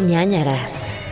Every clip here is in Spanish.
ñañaras.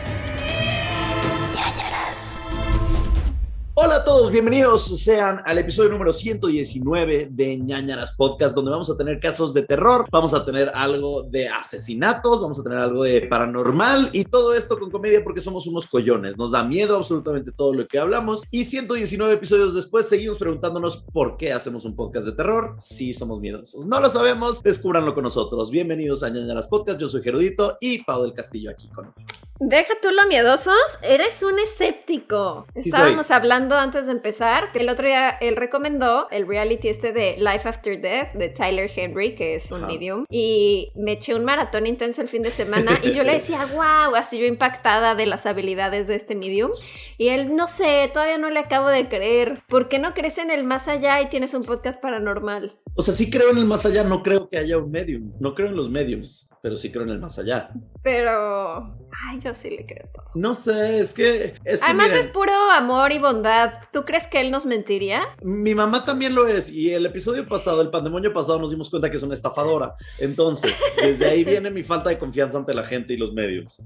Hola a todos, bienvenidos sean al episodio número 119 de ñañaras Podcast, donde vamos a tener casos de terror, vamos a tener algo de asesinatos, vamos a tener algo de paranormal y todo esto con comedia porque somos unos collones. Nos da miedo absolutamente todo lo que hablamos y 119 episodios después seguimos preguntándonos por qué hacemos un podcast de terror si somos miedosos. No lo sabemos, descúbranlo con nosotros. Bienvenidos a ñañaras Podcast, yo soy Gerudito y Pau del Castillo aquí conmigo. Deja tú lo miedosos, eres un escéptico. Sí Estábamos soy. hablando antes de empezar que el otro día él recomendó el reality este de Life After Death de Tyler Henry, que es un Ajá. medium, y me eché un maratón intenso el fin de semana y yo le decía, wow, así yo impactada de las habilidades de este medium. Y él, no sé, todavía no le acabo de creer. ¿Por qué no crees en el más allá y tienes un podcast paranormal? O sea, sí creo en el más allá, no creo que haya un medium. No creo en los mediums, pero sí creo en el más allá. Pero, ay, yo sí le creo todo. No sé, es que. Es que Además miren, es puro amor y bondad. ¿Tú crees que él nos mentiría? Mi mamá también lo es. Y el episodio pasado, el pandemonio pasado, nos dimos cuenta que es una estafadora. Entonces, desde ahí viene mi falta de confianza ante la gente y los medios.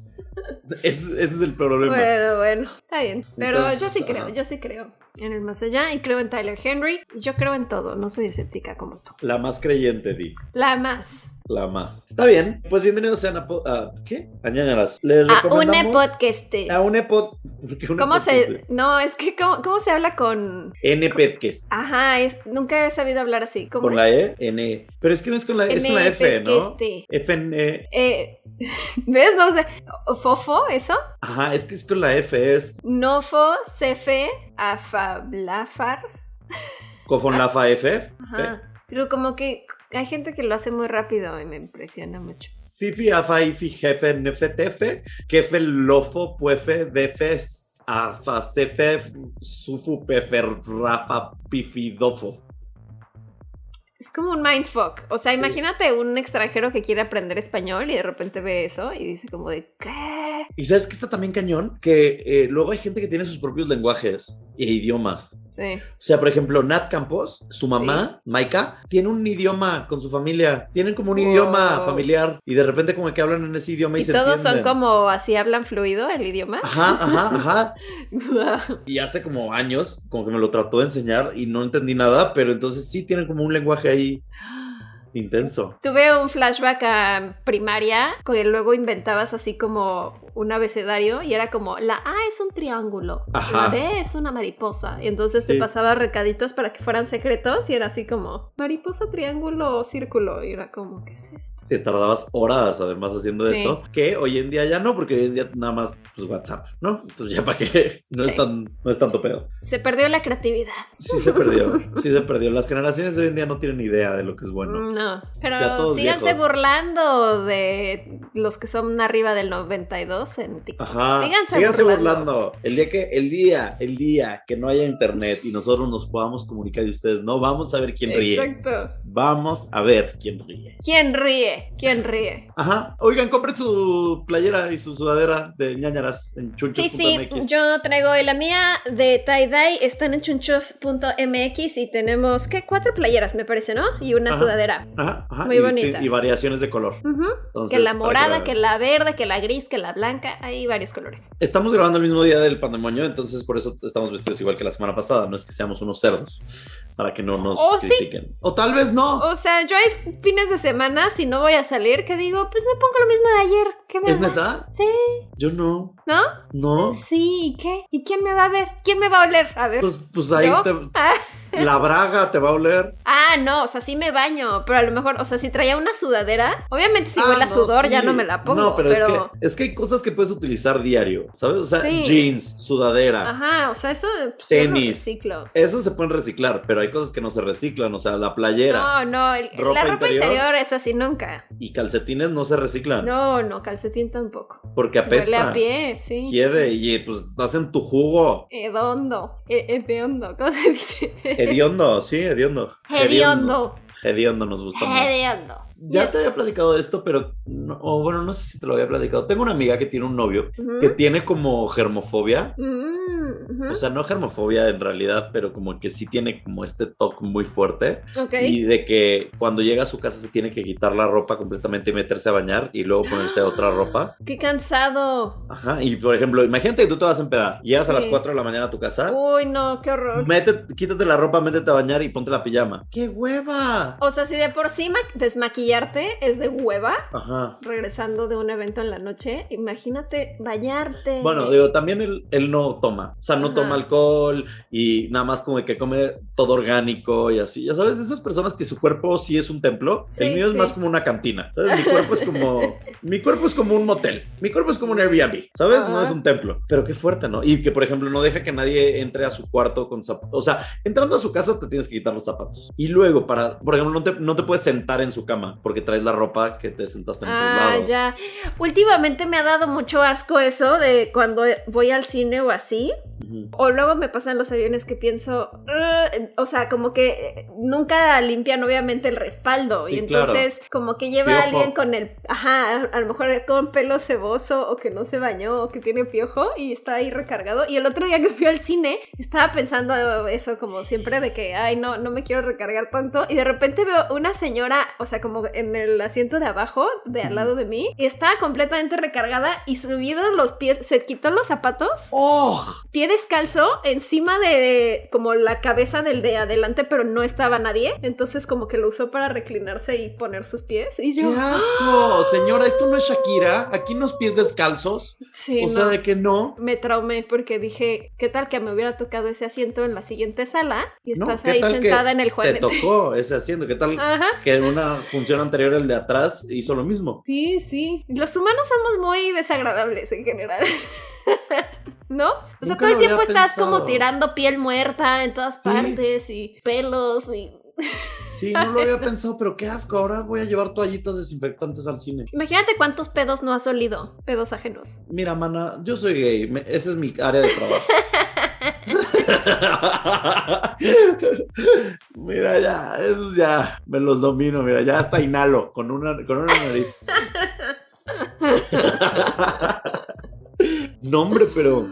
Es- ese es el problema. Bueno, bueno, está bien. Pero Entonces, yo sí ajá. creo, yo sí creo en el más allá y creo en Tyler Henry. Yo creo en todo, no soy escéptica como tú. La más creyente, Di. La más. La más. Está bien. Pues bienvenidos sean a. ¿Qué? A ñañaras. Les A recomendamos. podcast. A un epod. ¿por qué un ¿Cómo se.? No, es que, ¿cómo, cómo se habla con.? N-podcast. Ajá, es, nunca he sabido hablar así. ¿Cómo Con es? la E, N. Pero es que no es con la E, es con la F, ¿no? N-podcast. FN. Eh, ¿Ves? No sé. ¿Fofo? ¿Eso? Ajá, es que es con la F, es Nofo, Cefe, Afablafar. Cofon Lafa F. Ajá. Pero como que hay gente que lo hace muy rápido y me impresiona mucho. Sifi Afa Ifi Jefe NFTF. Kefe Lofo Puefe Defe Afa Sefe Sufu Pefe Rafa Pifidofo. Es como un mindfuck. O sea, imagínate un extranjero que quiere aprender español y de repente ve eso y dice como de ¿qué? ¿Y sabes que está también cañón? Que eh, luego hay gente que tiene sus propios lenguajes e idiomas. Sí. O sea, por ejemplo, Nat Campos, su mamá, Maika, tiene un idioma con su familia. Tienen como un Wow. idioma familiar y de repente como que hablan en ese idioma y, Y se todos son como así hablan fluido el idioma. Ajá, ajá, ajá. Y hace como años, como que me lo trató de enseñar y no entendí nada, pero entonces sí tienen como un lenguaje ahí intenso. Tuve un flashback a primaria, que luego inventabas así como un abecedario y era como la A es un triángulo, Ajá. la B es una mariposa. Y entonces te pasaba recaditos para que fueran secretos y era así como mariposa, triángulo, círculo. Y era como, ¿qué es esto? Te tardabas horas además haciendo Sí. eso, que hoy en día ya no, porque hoy en día nada más pues WhatsApp, ¿no? Entonces ya para qué, no, es tan, no es tanto pedo. Se perdió la creatividad. Sí se perdió, sí se perdió. Las generaciones de hoy en día no tienen idea de lo que es bueno. Mm, No, pero síganse viejos. burlando de los que son arriba del 92 en TikTok. Ajá, Síganse, síganse, burlando. burlando. El día que, el día, el día que no haya internet y nosotros nos podamos comunicar y ustedes no, vamos a ver quién ríe. Exacto. Vamos a ver quién ríe. ¿Quién ríe? ¿Quién ríe? Ajá. Oigan, compren su playera y su sudadera de ñañaras en Sí, sí, chunchos.mx. yo traigo la mía de tie-dye, están en chunchos.mx y tenemos, ¿qué? Cuatro playeras, me parece, ¿no? Y una Ajá. sudadera. Ajá, ajá. Muy y, bonitas. y variaciones de color. Entonces, que la morada, que la verde, que la gris, que la blanca, hay varios colores. Estamos grabando el mismo día del pandemonio, entonces por eso estamos vestidos igual que la semana pasada. No es que seamos unos cerdos, para que no nos Oh, sí. critiquen. O tal vez no. O sea, yo hay fines de semana, si no voy a salir, que digo, pues me pongo lo mismo de ayer. ¿Qué me ¿Es va? neta? Sí, Yo no. ¿No? No. Sí, ¿y qué? ¿Y quién me va a ver? ¿Quién me va a oler? A ver. Pues, pues ahí Ah. la braga te va a oler. Ah, no, o sea, sí me baño, pero a lo mejor, o sea, si traía una sudadera, obviamente si Ah, huele a no, sudor ya no me la pongo. No, pero, pero, Es, que, es que hay cosas que puedes utilizar diario, ¿sabes? O sea, Sí. jeans, sudadera. Ajá, o sea, eso pues, Tenis. reciclo. Eso se pueden reciclar, pero hay cosas que no se reciclan. O sea, la playera No, no, el- Ropa la ropa interior. interior. es así nunca. y calcetines no se reciclan. No, no, calcetín tampoco. Porque apesta. Huele a pie, sí. Hiede y pues hacen tu jugo. Hediondo. E- Hediondo, ¿cómo se dice? Hediondo, sí, hediondo. Hediondo. Hediondo nos gusta más. Hediondo. Ya Yes. te había platicado de esto, pero no, o bueno, no sé si te lo había platicado. Tengo una amiga que tiene un novio que tiene como germofobia. Mm. O sea, no germofobia en realidad, pero como que sí tiene como este toque muy fuerte. ok. Y de que cuando llega a su casa se tiene que quitar la ropa completamente y meterse a bañar y luego ponerse otra ropa. ¡Qué cansado! Ajá. Y por ejemplo, imagínate que tú te vas a empedar. Llegas a las Sí. 4 de la mañana a tu casa. Uy, no, qué horror. Métete, quítate la ropa, métete a bañar y ponte la pijama. ¡Qué hueva! O sea, si de por sí ma- desmaquillarte es de hueva, Ajá. regresando de un evento en la noche, imagínate bañarte. Bueno, digo, también él, él no toma. O sea, no Ajá. toma alcohol y nada más como que come todo orgánico y así. Ya sabes, de esas personas que su cuerpo sí es un templo. Sí, el mío sí. es más como una cantina. ¿Sabes? Mi cuerpo es como. mi cuerpo es como un motel. Mi cuerpo es como un Airbnb. ¿Sabes? No Ajá. es un templo. Pero qué fuerte, ¿no? Y que, por ejemplo, no deja que nadie entre a su cuarto con zapatos. O sea, entrando a su casa te tienes que quitar los zapatos. Y luego, para, por ejemplo, no te, no te puedes sentar en su cama porque traes la ropa que te sentaste en otros Ah, lados. ya. Últimamente me ha dado mucho asco eso de cuando voy al cine o así. Ujú. O luego me pasan los aviones que pienso, o sea, como que eh, nunca limpian obviamente el respaldo. Sí, y entonces como que lleva a alguien con el, ajá, a lo mejor con pelo ceboso o que no se bañó o que tiene piojo y está ahí recargado. Y el otro día que fui al cine estaba pensando eso como siempre de que, ay, no, no me quiero recargar tanto. Y de repente veo una señora, o sea, como en el asiento de abajo, de al lado de mí, y estaba completamente recargada y subido los pies, se quitó los zapatos ¡Oh! pie descalzo encima de como la cabeza del de adelante, pero no estaba nadie. Entonces como que lo usó para reclinarse y poner sus pies. Y ¡Qué yo, asco! Señora, esto no es Shakira. Aquí unos pies descalzos. sí, o no. sea, de que no. Me traumé porque dije, ¿qué tal que me hubiera tocado ese asiento en la siguiente sala? Y estás ¿qué ahí sentada en el Te jueves. tocó ese asiento. ¿Qué tal Ajá. que en una función anterior el de atrás hizo lo mismo? Sí, sí. Los humanos somos muy desagradables en general. ¿No? O sea, Nunca todo el tiempo estás como tirando piel muerta en todas Sí. partes y pelos y Sí, no lo había pensado, pero qué asco. Ahora voy a llevar toallitas desinfectantes al cine. Imagínate cuántos pedos no has olido, pedos ajenos. Mira, mana, yo soy gay. me- esa es mi área de trabajo. mira, ya, esos ya me los domino. Mira, ya hasta inhalo con una, con una nariz. no, hombre, pero.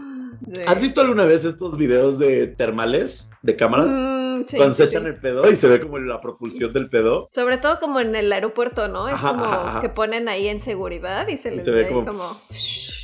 ¿Has visto alguna vez estos videos de termales de cámaras? Mm, sí, Cuando sí, se echan el pedo y se ve como la propulsión del pedo. Sobre todo como en el aeropuerto, ¿no? Es Ajá, como ajá, ajá. que ponen ahí en seguridad y se les se ve como- como...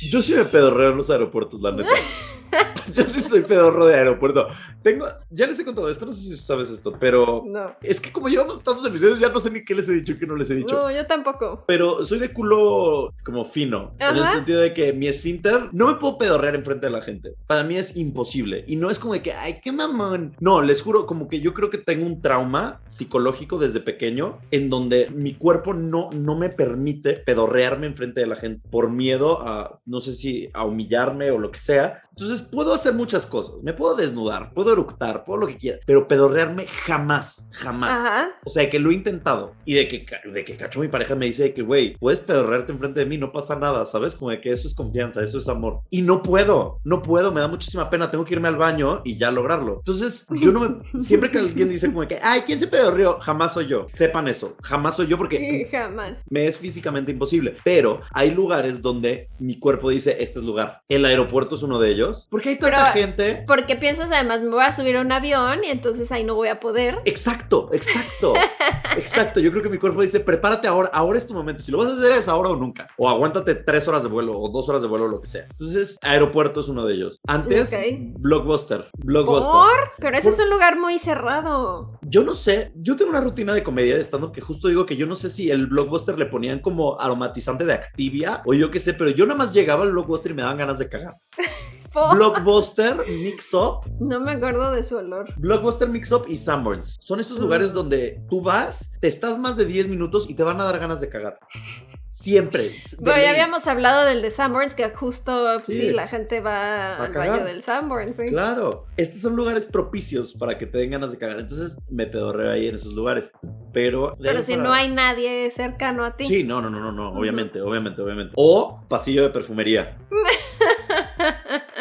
Yo sí me pedorreo en los aeropuertos, la neta. Yo sí soy pedorro de aeropuerto. Tengo, ya les he contado esto, no sé si sabes esto, pero No. es que como llevamos tantos episodios, ya no sé ni qué les he dicho y qué no les he dicho. No, yo tampoco. Pero soy de culo como fino, en el Ajá. sentido de que mi esfínter no me puedo pedorrear enfrente de la gente. Para mí es imposible. Y no es como de que, ay, qué mamón. No, les juro, como que yo creo que tengo un trauma psicológico desde pequeño en donde mi cuerpo no, no me permite pedorrearme enfrente de la gente por miedo a, no sé si a humillarme o lo que sea. Entonces puedo hacer muchas cosas. Me puedo desnudar, puedo eructar, puedo lo que quiera, pero pedorrearme jamás, jamás. Ajá. O sea, que lo he intentado. Y de que, de que cacho mi pareja me dice que, güey, puedes pedorrearte enfrente de mí, no pasa nada, ¿sabes? Como de que eso es confianza, eso es amor. Y no puedo, no puedo, me da muchísima pena, tengo que irme al baño y ya lograrlo. Entonces, yo no me... Siempre que alguien dice como de que, ay, ¿quién se pedorreó? Jamás soy yo. Sepan eso, jamás soy yo porque Jamás. me es físicamente imposible. Pero hay lugares donde mi cuerpo dice, este es lugar. El aeropuerto es uno de ellos. Porque hay tanta Pero- gente... Porque piensas además, me voy a subir a un avión y entonces ahí no voy a poder. Exacto, exacto, exacto. Yo creo que mi cuerpo dice, prepárate ahora, ahora es tu momento. Si lo vas a hacer es ahora o nunca. O aguántate tres horas de vuelo o dos horas de vuelo o lo que sea. Entonces, aeropuerto es uno de ellos. Antes. Blockbuster. Blockbuster. ¿Por? Pero ese Por- es un lugar muy cerrado. Yo no sé, yo tengo una rutina de comedia de stand que justo digo que yo no sé si el Blockbuster le ponían como aromatizante de Activia o yo qué sé, pero yo nada más llegaba al Blockbuster y me daban ganas de cagar. Blockbuster, Mix Up, No me acuerdo de su olor. Blockbuster Mix Up y Sanborns. Son estos lugares Mm. donde tú vas, te estás más de 10 minutos y te van a dar ganas de cagar. Siempre. Pero ya habíamos hablado del de Sanborns, que justo, pues, sí. Sí. la gente va al baño del Sanborns. sí. Claro, estos son lugares propicios para que te den ganas de cagar. Entonces me pedorreo ahí en esos lugares. Pero, Pero si para- no hay nadie cercano a ti. Sí, no, no, no, no, no, obviamente, obviamente, obviamente. O pasillo de perfumería.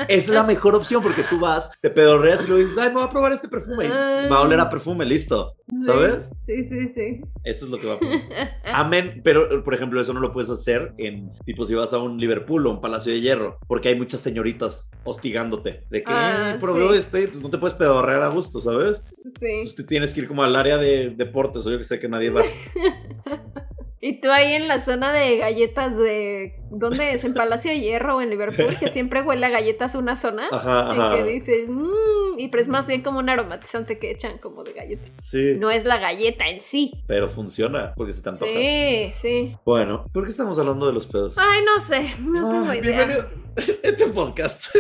es la mejor opción porque tú vas, te pedorreas y luego dices, ay, me voy a probar este perfume. Va a oler a perfume, listo. ¿Sabes? Sí, sí, sí. Eso es lo que va a pasar. Amén. Pero, por ejemplo, eso no lo puedes hacer en, tipo, si vas a un Liverpool o un Palacio de Hierro, porque hay muchas señoritas hostigándote. De que, Ah, probó sí. este, entonces no te puedes pedorrear a gusto, ¿sabes? Sí. Entonces te tienes que ir como al área de deportes o yo que sé que nadie va. Y tú ahí en la zona de galletas de... ¿Dónde es? ¿En Palacio de Hierro o en Liverpool? Que siempre huele a galletas una zona. Ajá, Y ajá. que dices, mmm, y pero es más bien como un aromatizante que echan como de galleta. Sí, No es la galleta en sí. pero funciona porque se te antoja. Sí, sí. Bueno, ¿por qué estamos hablando de los pedos? Ay, no sé, no tengo idea. bienvenido. Este podcast.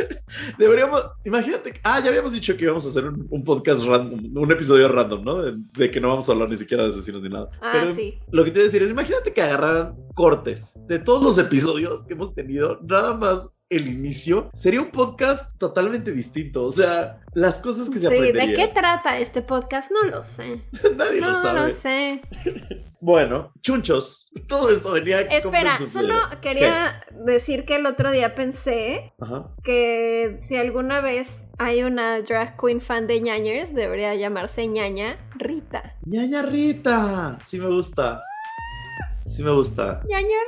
Deberíamos. Imagínate. Ah, ya habíamos dicho que íbamos a hacer un, un podcast random, un episodio random, ¿no? De, de que no vamos a hablar ni siquiera de asesinos ni nada. Ah, Pero sí. lo que te iba a decir es: imagínate que agarraran cortes de todos los episodios que hemos tenido, nada más el inicio, sería un podcast totalmente distinto. O sea, las cosas que se Sí, ¿de qué trata este podcast? No lo sé. Nadie No lo sabe. lo sé. Bueno, chunchos. Todo esto venía Espera, solo quería decir que el otro día pensé Ajá. que si alguna vez hay una drag queen fan de ñañers, debería llamarse ñaña Rita. Ñaña Rita. Sí me gusta. Sí me gusta. ñaña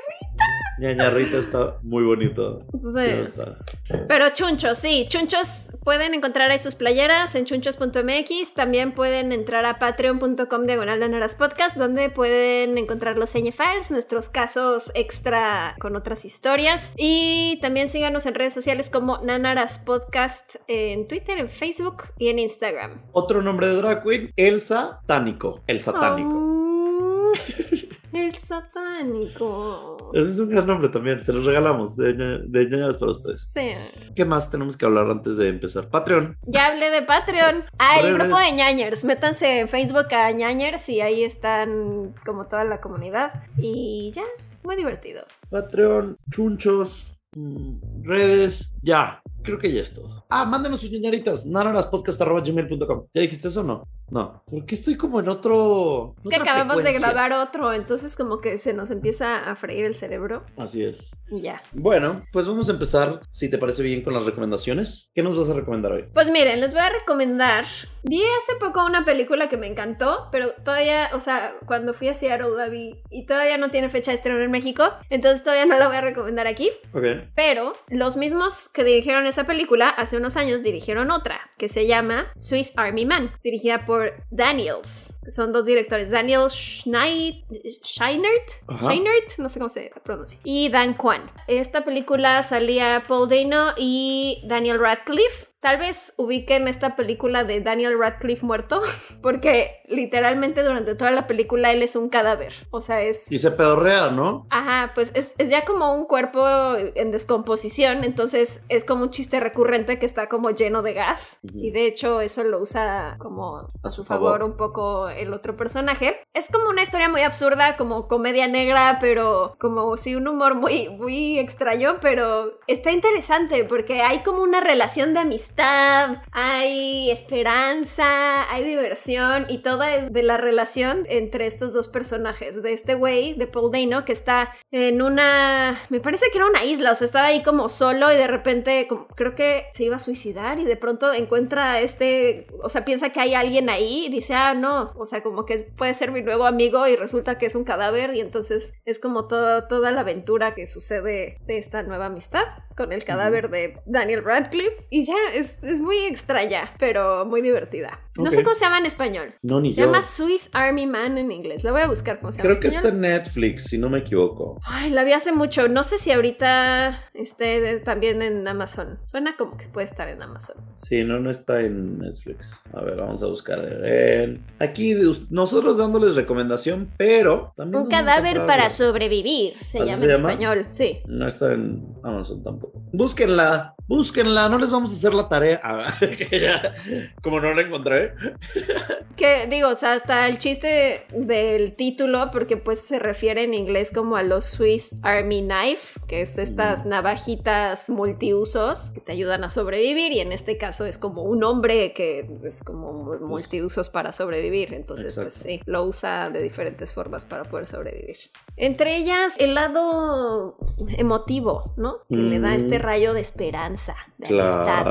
Ñaña Rita está muy bonito. Sí, Sí. Pero chunchos, sí, chunchos pueden encontrar ahí sus playeras en chunchos.mx. También pueden entrar a patreon.com diagonal de Podcast, donde pueden encontrar los files, nuestros casos extra con otras historias. Y también síganos en redes sociales como Nanaras Podcast en Twitter, en Facebook y en Instagram. Otro nombre de drag queen, Elsa Tánico. El satánico. Oh, el satánico. Ese es un gran nombre también. Se los regalamos de, de para ustedes. Sí. ¿Qué más tenemos que hablar antes de empezar? Patreon. Ya hablé de Patreon. Ah, el grupo de ñañers. Métanse en Facebook a ñañers y ahí están como toda la comunidad. Y ya, muy divertido. Patreon, chunchos, mm, redes. Ya. Creo que ya es todo. Ah, mándenos sus ñañaritas. nanaraspodcast.gmail.com. ¿Ya dijiste eso o no? No. ¿Por qué estoy como en otro. Es que acabamos de grabar otro, entonces como que se nos empieza a freír el cerebro. Así es. Y ya. Bueno, pues vamos a empezar, si te parece bien, con las recomendaciones. ¿Qué nos vas a recomendar hoy? Pues miren, les voy a recomendar. Vi hace poco una película que me encantó, pero todavía, o sea, cuando fui a Seattle la vi y todavía no tiene fecha de estreno en México, entonces todavía no la voy a recomendar aquí. Ok. Pero los mismos que dirigieron esa película hace unos años dirigieron otra que se llama Swiss Army Man, dirigida por Daniels. Son dos directores, Daniel Schneid, Scheinert, no sé cómo se pronuncia, y Dan Kwan. Esta película salía Paul Dano y Daniel Radcliffe. Tal vez ubiquen esta película de Daniel Radcliffe muerto, porque literalmente durante toda la película él es un cadáver. O sea, es... Y se pedorrea, ¿no? Ajá, pues es, es ya como un cuerpo en descomposición, entonces es como un chiste recurrente que está como lleno de gas y de hecho eso lo usa como a su favor un poco el otro personaje. Es como una historia muy absurda, como comedia negra, pero como sí un humor muy, muy extraño, pero está interesante porque hay como una relación de amistad, hay esperanza, hay diversión y toda es de la relación entre estos dos personajes, de este güey, de Paul Dano, que está en una, me parece que era una isla, o sea, estaba ahí como solo y de repente como- creo que se iba a suicidar y de pronto encuentra a este, o sea, piensa que hay alguien ahí y dice, ah, no, o sea, como que puede ser mi nuevo amigo y resulta que es un cadáver y entonces es como todo- toda la aventura que sucede de esta nueva amistad con el cadáver de Daniel Radcliffe y ya, es, es muy extraña, pero muy divertida. No sé cómo se llama en español. No, ni Se yo. llama Swiss Army Man en inglés. La voy a buscar cómo se llama Creo que está en Netflix, si no me equivoco. Ay, la vi hace mucho. No sé si ahorita esté también en Amazon. Suena como que puede estar en Amazon. Sí, no, no está en Netflix. A ver, vamos a buscar. en- Aquí nosotros dándoles recomendación, pero también. Un cadáver para sobrevivir. Se ¿Así llama se en llama? español. Sí. No está en Amazon tampoco. Búsquenla, búsquenla, no les vamos a hacer la que ya, como no la encontré. Que digo, o sea, hasta el chiste del título, porque pues se refiere en inglés como a los Swiss Army Knife, que es estas navajitas multiusos que te ayudan a sobrevivir, y en este caso es como un hombre que es como mu- multiusos para sobrevivir, entonces pues sí, lo usa de diferentes formas para poder sobrevivir. Entre ellas, el lado emotivo, ¿no? Que le da este rayo de esperanza, de amistad,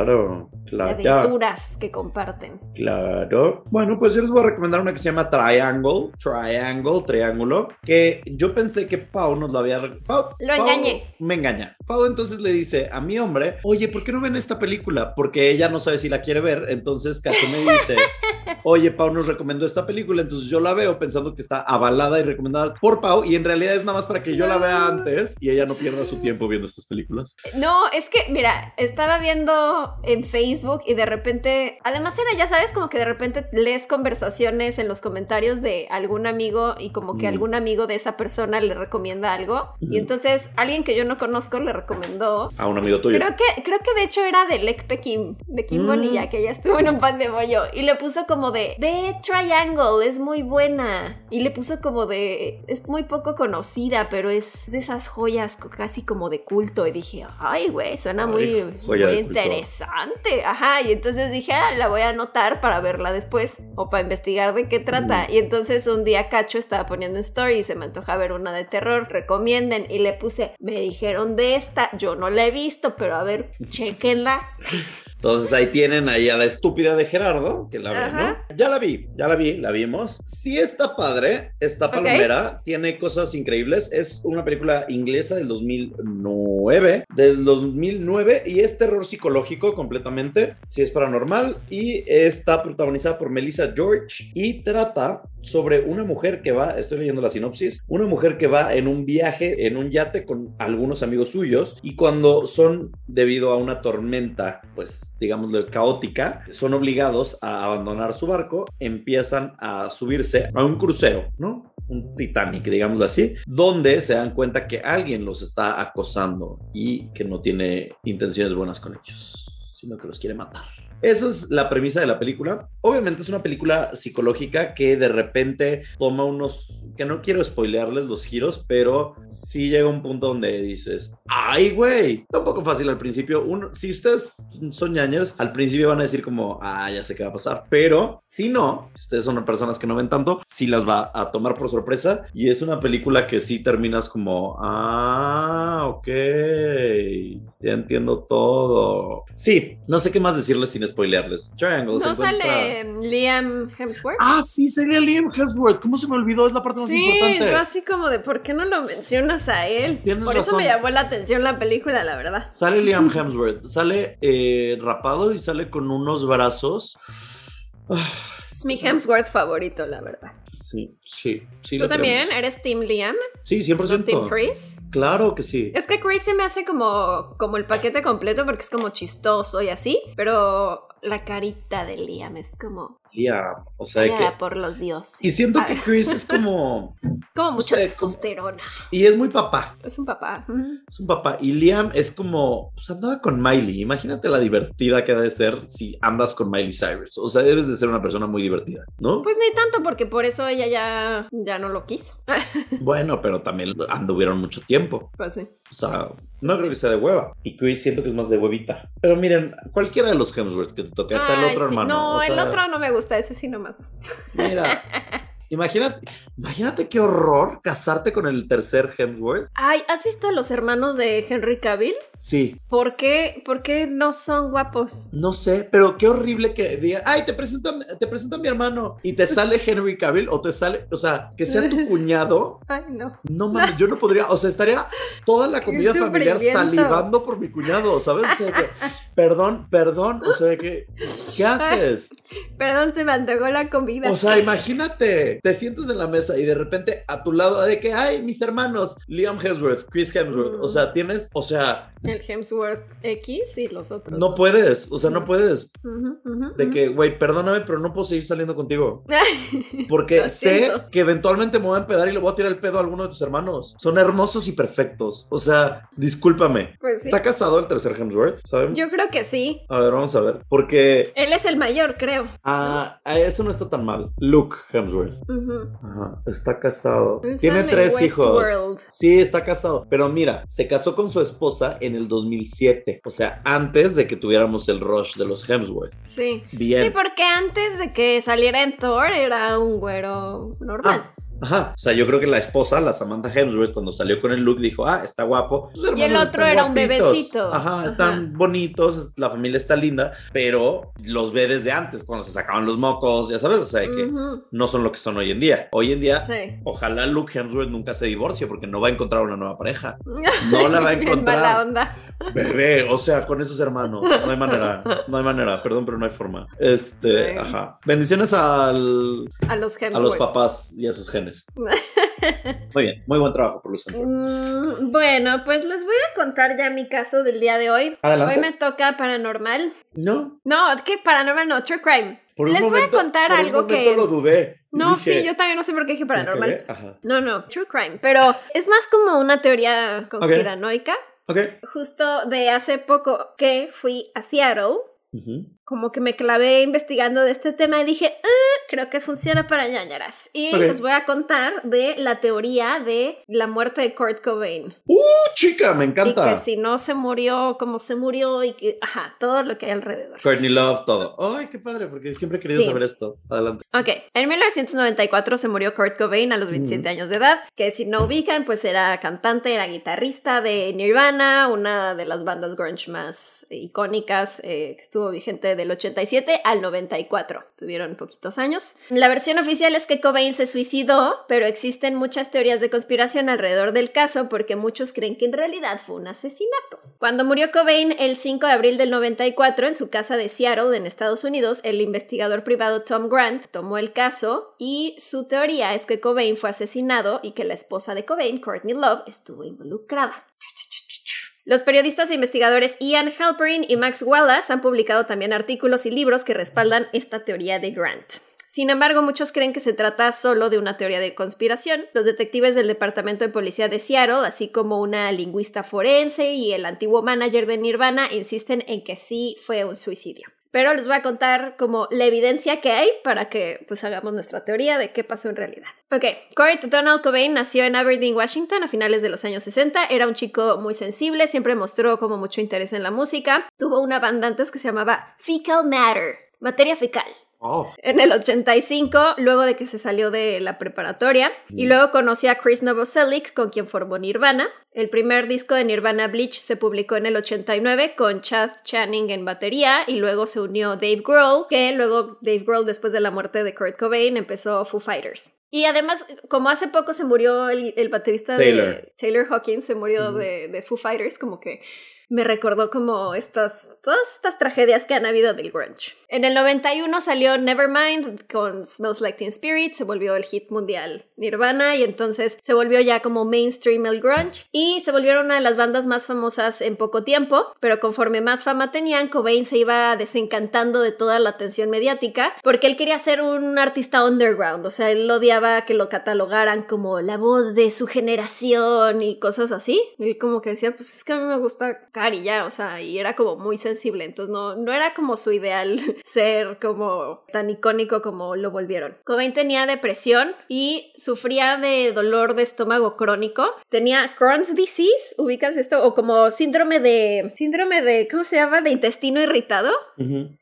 Claro, de claro. aventuras que comparten. Claro. Bueno, pues yo les voy a recomendar una que se llama Triangle. Triangle, triángulo. Que yo pensé que Pau nos lo había. Pau, Lo Pau engañé. Me engaña. Pau entonces le dice a mi hombre: Oye, ¿por qué no ven esta película? Porque ella no sabe si la quiere ver. Entonces Cacho me dice: Oye, Pau nos recomendó esta película. Entonces yo la veo pensando que está avalada y recomendada por Pau. Y en realidad es nada más para que yo la vea No. antes y ella no pierda su tiempo viendo estas películas. No, es que, mira, estaba viendo en Facebook y de repente, además era, ya sabes, como que de repente lees conversaciones en los comentarios de algún amigo y como que Mm. algún amigo de esa persona le recomienda algo. Y entonces alguien que yo no conozco le recomendó. A un amigo tuyo. Creo que, creo que de hecho era de Lekpe Kim, de Kim Mm. Bonilla, que ya estuvo en un pan de bollo. Y le puso como de, ve Triangle, es muy buena. Y le puso como de, es muy poco conocida, pero es de esas joyas casi como de culto. Y dije, ay, güey, suena Ay, muy, muy interesante. Ajá, y entonces dije, ah, la voy a anotar para verla después o para investigar de qué trata. Mm. Y entonces un día Cacho estaba poniendo en story y se me antoja ver una de terror, recomienden. Y le puse, me dijeron de esta, yo no la he visto, pero a ver, chequenla. Entonces ahí tienen ahí a la estúpida de Gerardo, que la ve, Ajá. ¿no? Ya la vi, ya la vi, la vimos. Sí está padre, está palomera, tiene cosas increíbles. Es una película inglesa del 2009, del 2009 y es terror psicológico completamente. Sí es paranormal y está protagonizada por Melissa George y trata sobre una mujer que va, estoy leyendo la sinopsis, una mujer que va en un viaje en un yate con algunos amigos suyos y cuando son debido a una tormenta, pues digámoslo caótica, son obligados a abandonar su barco, empiezan a subirse a un crucero, ¿no? Un Titanic, digámoslo así, donde se dan cuenta que alguien los está acosando y que no tiene intenciones buenas con ellos, sino que los quiere matar. Esa es la premisa de la película. Obviamente es una película psicológica que de repente toma unos, que no quiero spoilearles los giros, pero sí llega un punto donde dices, ay güey, está un poco fácil al principio. Uno, si ustedes son ñañers, al principio van a decir como, ah, ya sé qué va a pasar, pero si no, ustedes son personas que no ven tanto, sí las va a tomar por sorpresa y es una película que sí terminas como, ah, ok, ya entiendo todo. Sí, no sé qué más decirles sin spoilearles. Triangle se ¿No encuentra- sale Liam Hemsworth? Ah, sí, sería Liam Hemsworth. ¿Cómo se me olvidó? Es la parte más Sí, importante. yo así como de, ¿por qué no lo mencionas a él? Tienes Por eso me llamó la atención la película, la verdad. Sale Liam Hemsworth. Sale eh, rapado y sale con unos brazos. Es mi Hemsworth favorito, la verdad. sí, sí, sí. ¿Tú lo también queremos. eres Team Liam? Sí, ¿No 100%. Team Chris? Claro que sí. Es que Chris se me hace como, como el paquete completo porque es como chistoso y así, pero la carita de Liam es como Liam. O sea, que. por los dioses. Y siento que ¿sabes? Chris es como. Como mucha testosterona. Y es muy papá. Es un papá. Es un papá. Y Liam es como. Pues andaba con Miley. Imagínate la divertida que ha de ser si andas con Miley Cyrus. O sea, debes de ser una persona muy divertida, ¿no? Pues ni tanto, porque por eso ella ya, ya no lo quiso. Bueno, pero también anduvieron mucho tiempo. pues sí. O sea, no creo que sea de hueva. Y Chris siento que es más de huevita. Pero miren, cualquiera de los Hemsworth que te toque, hasta el otro sí. hermano. No, o el otro no me gusta, ese sí nomás. no. Mira, imagínate, imagínate qué horror casarte con el tercer Hemsworth. Ay, ¿has visto a los hermanos de Henry Cavill? Sí, ¿Por qué, ¿Por qué no son guapos? no sé, pero qué horrible que diga, ay, te presento, a- te presento a mi hermano y te sale Henry Cavill o te sale, o sea, que sea tu cuñado. Ay, no. No mames, yo no podría, o sea, estaría toda la comida familiar salivando por mi cuñado, ¿sabes? O sea, que, perdón, perdón, o sea, que, ¿qué haces? Perdón, se me antojó la comida. O sea, imagínate. Que te sientes en la mesa y de repente a tu lado de que, ay, mis hermanos, Liam Hemsworth, Chris Hemsworth, o sea, tienes, o sea... El Hemsworth X y los otros. No puedes, o sea, no puedes. de que, güey, perdóname, pero no puedo seguir saliendo contigo. Porque sé que eventualmente me voy a empedar y le voy a tirar el pedo a alguno de tus hermanos. Son hermosos y perfectos. O sea, discúlpame. Pues ¿Está casado el tercer Hemsworth? Yo creo que sí. A ver, vamos a ver. Porque. Él es el mayor, creo. Ah, eso no está tan mal. Luke Hemsworth. Ajá. Está casado. Tiene tres hijos. Sí, está casado. Pero mira, se casó con su esposa en el 2007. O sea, antes de que tuviéramos el rush de los Hemsworth. Sí. Bien. Sí, porque antes de que saliera en Thor era un güero normal. Ah, Ajá. O sea, yo creo que la esposa, la Samantha Hemsworth, cuando salió con el look, dijo, ah, está guapo. y el otro era un bebecito. Ajá, están bonitos, la familia está linda, pero los ve desde antes, cuando se sacaban los mocos, ya sabes, o sea, que no son lo que son hoy en día. Hoy en día, ojalá Luke Hemsworth nunca se divorcie porque no va a encontrar una nueva pareja. No la va a encontrar. Mala onda. Bebé, o sea, con esos hermanos. No hay manera, no hay manera, perdón, pero no hay forma. Este, ajá. Bendiciones al, a los A los papás y a sus genes. Muy bien, muy buen trabajo por los mm, Bueno, pues les voy a contar ya mi caso del día de hoy. Hoy me toca paranormal. No. No, ¿qué paranormal? No, true crime. les voy a contar algo un que. lo dudé. No, sí, yo también no sé por qué dije paranormal. No, no, true crime. Pero es más como una teoría conspiranoica. Ok. Justo de hace poco que fui a Seattle como que me clavé investigando de este tema y dije, ah, creo que funciona para ñañaras. Y les voy a contar de la teoría de la muerte de Kurt Cobain. ¡Uh, chica! Me encanta. Y que si no se murió, como se murió y que, ajá, todo lo que hay alrededor. Courtney Love, todo. ¡Ay, qué padre! Porque siempre he querido saber esto. Adelante. Ok, en 1994 se murió Kurt Cobain a los 27 años de edad, que si no ubican, pues era cantante, era guitarrista de Nirvana, una de las bandas grunge más icónicas eh, que estuvo vigente del 87 al 94. Tuvieron poquitos años. La versión oficial es que Cobain se suicidó, pero existen muchas teorías de conspiración alrededor del caso porque muchos creen que en realidad fue un asesinato. Cuando murió Cobain el 5 de abril del 94 en su casa de Seattle, en Estados Unidos, el investigador privado Tom Grant tomó el caso y su teoría es que Cobain fue asesinado y que la esposa de Cobain, Courtney Love, estuvo involucrada. Los periodistas e investigadores Ian Halperin y Max Wallace han publicado también artículos y libros que respaldan esta teoría de Grant. Sin embargo, muchos creen que se trata solo de una teoría de conspiración. Los detectives del Departamento de Policía de Seattle, así como una lingüista forense y el antiguo manager de Nirvana, insisten en que sí fue un suicidio pero les voy a contar como la evidencia que hay para que pues hagamos nuestra teoría de qué pasó en realidad. Ok, Kurt Donald Cobain nació en Aberdeen, Washington a finales de los años 60, era un chico muy sensible, siempre mostró como mucho interés en la música, tuvo una banda antes que se llamaba Fecal Matter, materia fecal. Oh. En el 85, luego de que se salió de la preparatoria, y mm. luego conoció a Chris Novoselic, con quien formó Nirvana. El primer disco de Nirvana Bleach se publicó en el 89 con Chad Channing en batería, y luego se unió Dave Grohl, que luego Dave Grohl, después de la muerte de Kurt Cobain, empezó Foo Fighters. Y además, como hace poco se murió el, baterista de Taylor Hawkins, se murió de, de Foo Fighters, como que me recordó como estas, todas estas tragedias que han habido del grunge. En el 91 salió Nevermind con Smells Like Teen Spirit, se volvió el hit mundial Nirvana y entonces se volvió ya como mainstream el grunge y se volvieron una de las bandas más famosas en poco tiempo, pero conforme más fama tenían, Cobain se iba desencantando de toda la atención mediática porque él quería ser un artista underground, o sea, él odiaba que lo catalogaran como la voz de su generación y cosas así. Y como que decía, pues es que a mí me gusta y ya, o sea, y era como muy sensible, entonces no, no era como su ideal ser como tan icónico como lo volvieron. Cobain tenía depresión y sufría de dolor de estómago crónico, tenía Crohn's disease, ubicas esto, o como síndrome de, síndrome de, ¿cómo se llama? De intestino irritado.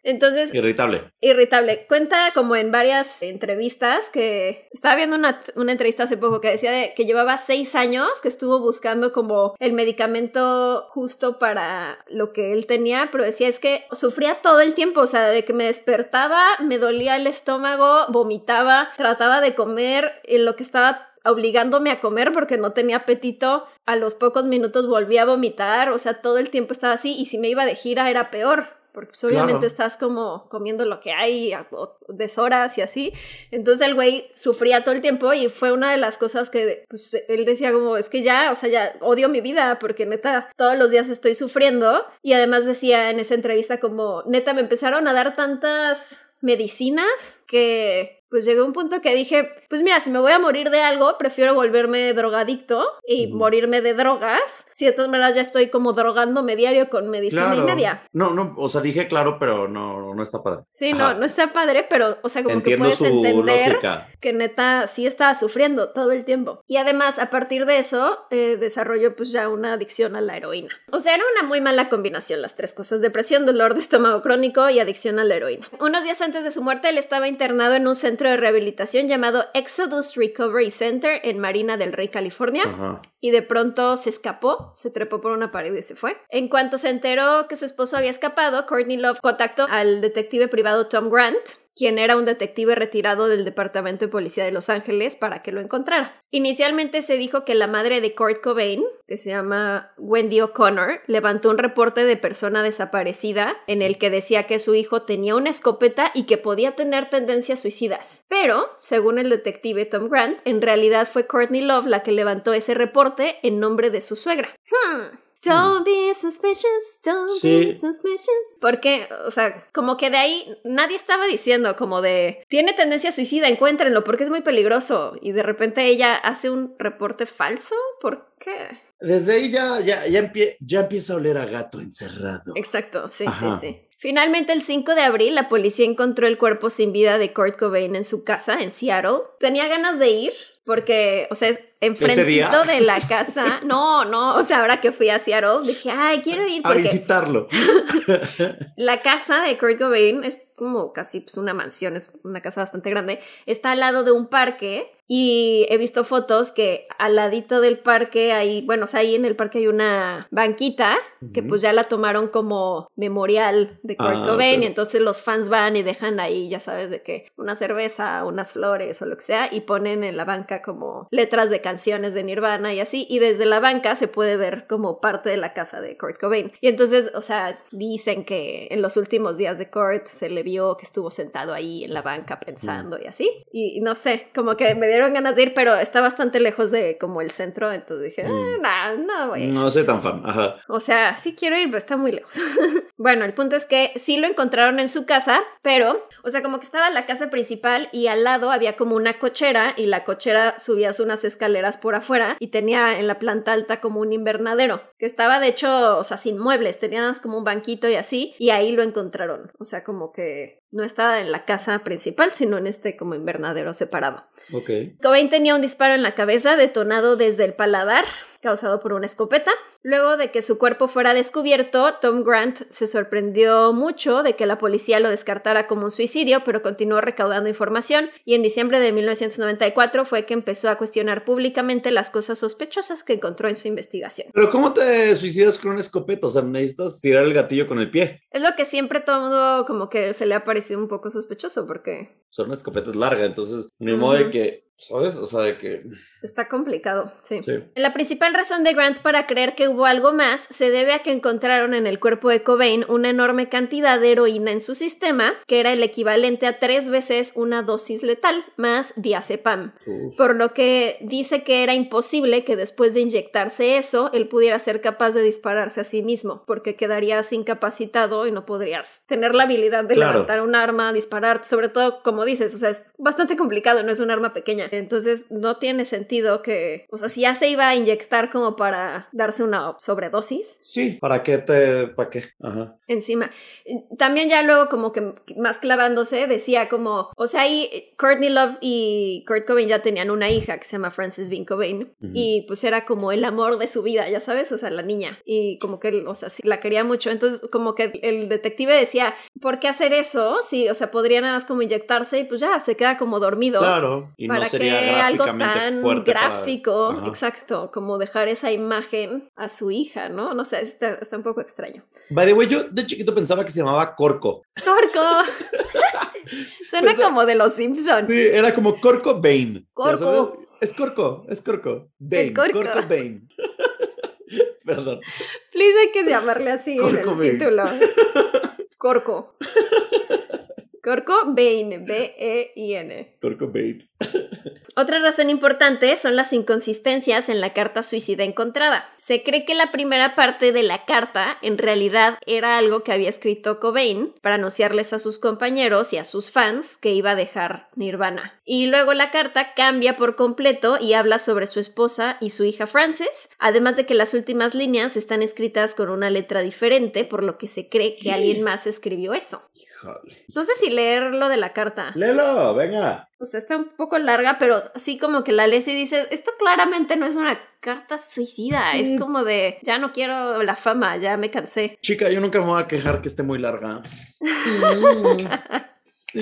Entonces... Irritable. Irritable. Cuenta como en varias entrevistas que estaba viendo una, una entrevista hace poco que decía de, que llevaba seis años que estuvo buscando como el medicamento justo para para lo que él tenía, pero decía es que sufría todo el tiempo, o sea, de que me despertaba, me dolía el estómago, vomitaba, trataba de comer en lo que estaba obligándome a comer porque no tenía apetito, a los pocos minutos volvía a vomitar, o sea, todo el tiempo estaba así y si me iba de gira era peor porque pues, obviamente Claro. estás como comiendo lo que hay, a- deshoras y así. Entonces el güey sufría todo el tiempo y fue una de las cosas que pues, él decía como, es que ya, o sea, ya odio mi vida porque neta, todos los días estoy sufriendo. Y además decía en esa entrevista como, neta, me empezaron a dar tantas medicinas que pues llegó un punto que dije, pues mira, si me voy a morir de algo, prefiero volverme drogadicto y Ujú. morirme de drogas. Si de todas maneras ya estoy como drogándome diario con medicina y media. No, no, o sea, dije claro, pero no, no está padre. Sí, no, Ajá. no está padre, pero, o sea, como Entiendo que puedes entender lógica. que neta sí estaba sufriendo todo el tiempo. Y además, a partir de eso, eh, desarrolló pues ya una adicción a la heroína. O sea, era una muy mala combinación las tres cosas, depresión, dolor de estómago crónico y adicción a la heroína. Unos días antes de su muerte, él estaba internado en un centro de rehabilitación llamado Exodus Recovery Center en Marina del Rey, California Ajá. y de pronto se escapó, se trepó por una pared y se fue. En cuanto se enteró que su esposo había escapado, Courtney Love contactó al detective privado Tom Grant, quien era un detective retirado del Departamento de Policía de Los Ángeles, para que lo encontrara. Inicialmente se dijo que la madre de Kurt Cobain, que se llama Wendy O'Connor, levantó un reporte de persona desaparecida en el que decía que su hijo tenía una escopeta y que podía tener tendencias suicidas. Pero, según el detective Tom Grant, en realidad fue Courtney Love la que levantó ese reporte en nombre de su suegra. Hmm. Don't be suspicious, don't Sí. be suspicious. Porque, o sea, como que de ahí nadie estaba diciendo como de, tiene tendencia suicida, encuéntrenlo porque es muy peligroso. Y de repente ella hace un reporte falso. ¿Por qué? Desde ahí ya, ya, ya, empie- ya empieza a oler a gato encerrado. Exacto, sí, Ajá. sí, sí. Finalmente, el 5 de abril, la policía encontró el cuerpo sin vida de Kurt Cobain en su casa en Seattle. Tenía ganas de ir porque, o sea, enfrentito de la casa. No, no, o sea, ahora que fui a Seattle, dije, ay, quiero ir A porque visitarlo. la casa de Kurt Cobain es como casi pues, una mansión, es una casa bastante grande. Está al lado de un parque y he visto fotos que al ladito del parque hay, bueno, o sea, ahí en el parque hay una banquita que Ujú. pues ya la tomaron como memorial de Kurt Ah, Cobain y entonces los fans van y dejan ahí, ya sabes, de que una cerveza, unas flores o lo que sea y ponen en la banca como letras de canciones de Nirvana y así y desde la banca se puede ver como parte de la casa de Kurt Cobain. Y entonces, o sea, dicen que en los últimos días de Kurt se le vio que estuvo sentado ahí en la banca pensando y así. Y, y no sé, como que me dieron ganas de ir, pero está bastante lejos de como el centro, entonces dije, Mm. ah, no, no voy a ir". No soy tan fan. Ajá. O sea, sí quiero ir, pero está muy lejos. bueno, el punto es que sí lo encontraron en su casa, pero, o sea, como que estaba la casa principal y al lado había como una cochera y la cochera subías unas escaleras por afuera y tenía en la planta alta como un invernadero, que estaba de hecho, o sea, sin muebles, tenía nada más como un banquito y así, y ahí lo encontraron. O sea, como que no estaba en la casa principal, sino en este como invernadero separado. Cobain tenía un disparo en la cabeza detonado desde el paladar, causado por una escopeta. Luego de que su cuerpo fuera descubierto, Tom Grant se sorprendió mucho de que la policía lo descartara como un suicidio, pero continuó recaudando información y en diciembre de 1994 fue que empezó a cuestionar públicamente las cosas sospechosas que encontró en su investigación. Pero ¿cómo te suicidas con una escopeta? O sea, necesitas tirar el gatillo con el pie. Es lo que siempre todo como que se le ha parecido un poco sospechoso porque Son una escopeta es larga, entonces, ni modo de que, ¿sabes? O sea, de que... Está complicado, sí. Sí. La principal razón de Grant para creer que hubo algo más se debe a que encontraron en el cuerpo de Cobain una enorme cantidad de heroína en su sistema, que era el equivalente a tres veces una dosis letal, más diazepam. Uf. Por lo que dice que era imposible que después de inyectarse eso, él pudiera ser capaz de dispararse a sí mismo, porque quedarías incapacitado y no podrías tener la habilidad de Claro. levantar un arma, disparar, sobre todo como dices, o sea, es bastante complicado, no es un arma pequeña. Entonces no tiene sentido que, o sea, si ya se iba a inyectar como para darse una sobredosis Sí. ¿Para qué te...? ¿Para qué? Ajá. encima. También ya luego como que más clavándose decía como, o sea, ahí Courtney Love y Kurt Cobain ya tenían una hija que se llama Frances Bean Cobain y pues era como el amor de su vida, ya sabes, o sea, la niña y como que, o sea, sí, la quería mucho. Entonces como que el detective decía, ¿por qué hacer eso? Sí, o sea, podría nada más como inyectarse y pues ya se queda como dormido. Claro. Y ¿Para no sería algo tan para- gráfico? Exacto, como dejar esa imagen a su hija, ¿no? No sé, está, está un poco extraño. By the way, yo de chiquito pensaba que se llamaba Corco. ¡Corco! Suena como de los Simpsons. Sí, era como Corco Bane. Corco. Es Corco, es Corco. Bane, Corco. Corco Bane. Perdón. Please hay que llamarle así en el Bane. título. Corco. Corco Bain, B-E-I-N. Corco Bain. Otra razón importante son las inconsistencias en la carta suicida encontrada. Se cree que la primera parte de la carta en realidad era algo que había escrito Cobain para anunciarles a sus compañeros y a sus fans que iba a dejar Nirvana. Y luego la carta cambia por completo y habla sobre su esposa y su hija Frances, además de que las últimas líneas están escritas con una letra diferente, por lo que se cree que alguien más escribió eso. No sé si leer lo de la carta. Léelo, venga. O sea, está un poco larga, pero así como que la lees y dices, esto claramente no es una carta suicida, es Mm. como de, ya no quiero la fama, ya me cansé. Chica, yo nunca me voy a quejar que esté muy larga. Mm.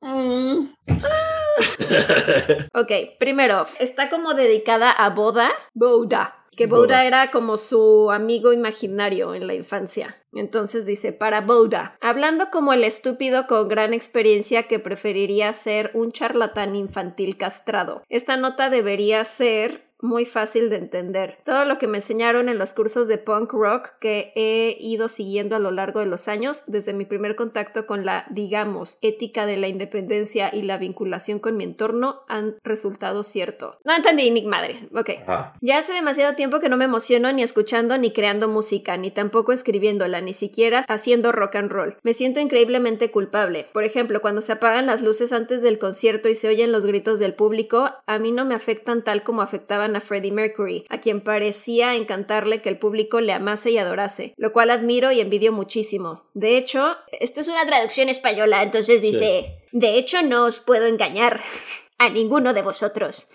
Mm. Ok, primero, está como dedicada a Boda, Boda, que Boda, Boda. era como su amigo imaginario en la infancia. Entonces dice, para Boda, hablando como el estúpido con gran experiencia que preferiría ser un charlatán infantil castrado. Esta nota debería ser muy fácil de entender. Todo lo que me enseñaron en los cursos de punk rock que he ido siguiendo a lo largo de los años, desde mi primer contacto con la, digamos, ética de la independencia y la vinculación con mi entorno, han resultado cierto. No entendí ni madres. Ok. Ajá. Ya hace demasiado tiempo que no me emociono ni escuchando ni creando música, ni tampoco escribiéndola, ni siquiera haciendo rock and roll. Me siento increíblemente culpable. Por ejemplo, cuando se apagan las luces antes del concierto y se oyen los gritos del público, a mí no me afectan tal como afectaban a Freddie Mercury, a quien parecía encantarle que el público le amase y adorase, lo cual admiro y envidio muchísimo. De hecho, esto es una traducción española, entonces dice, de hecho no os puedo engañar a ninguno de vosotros.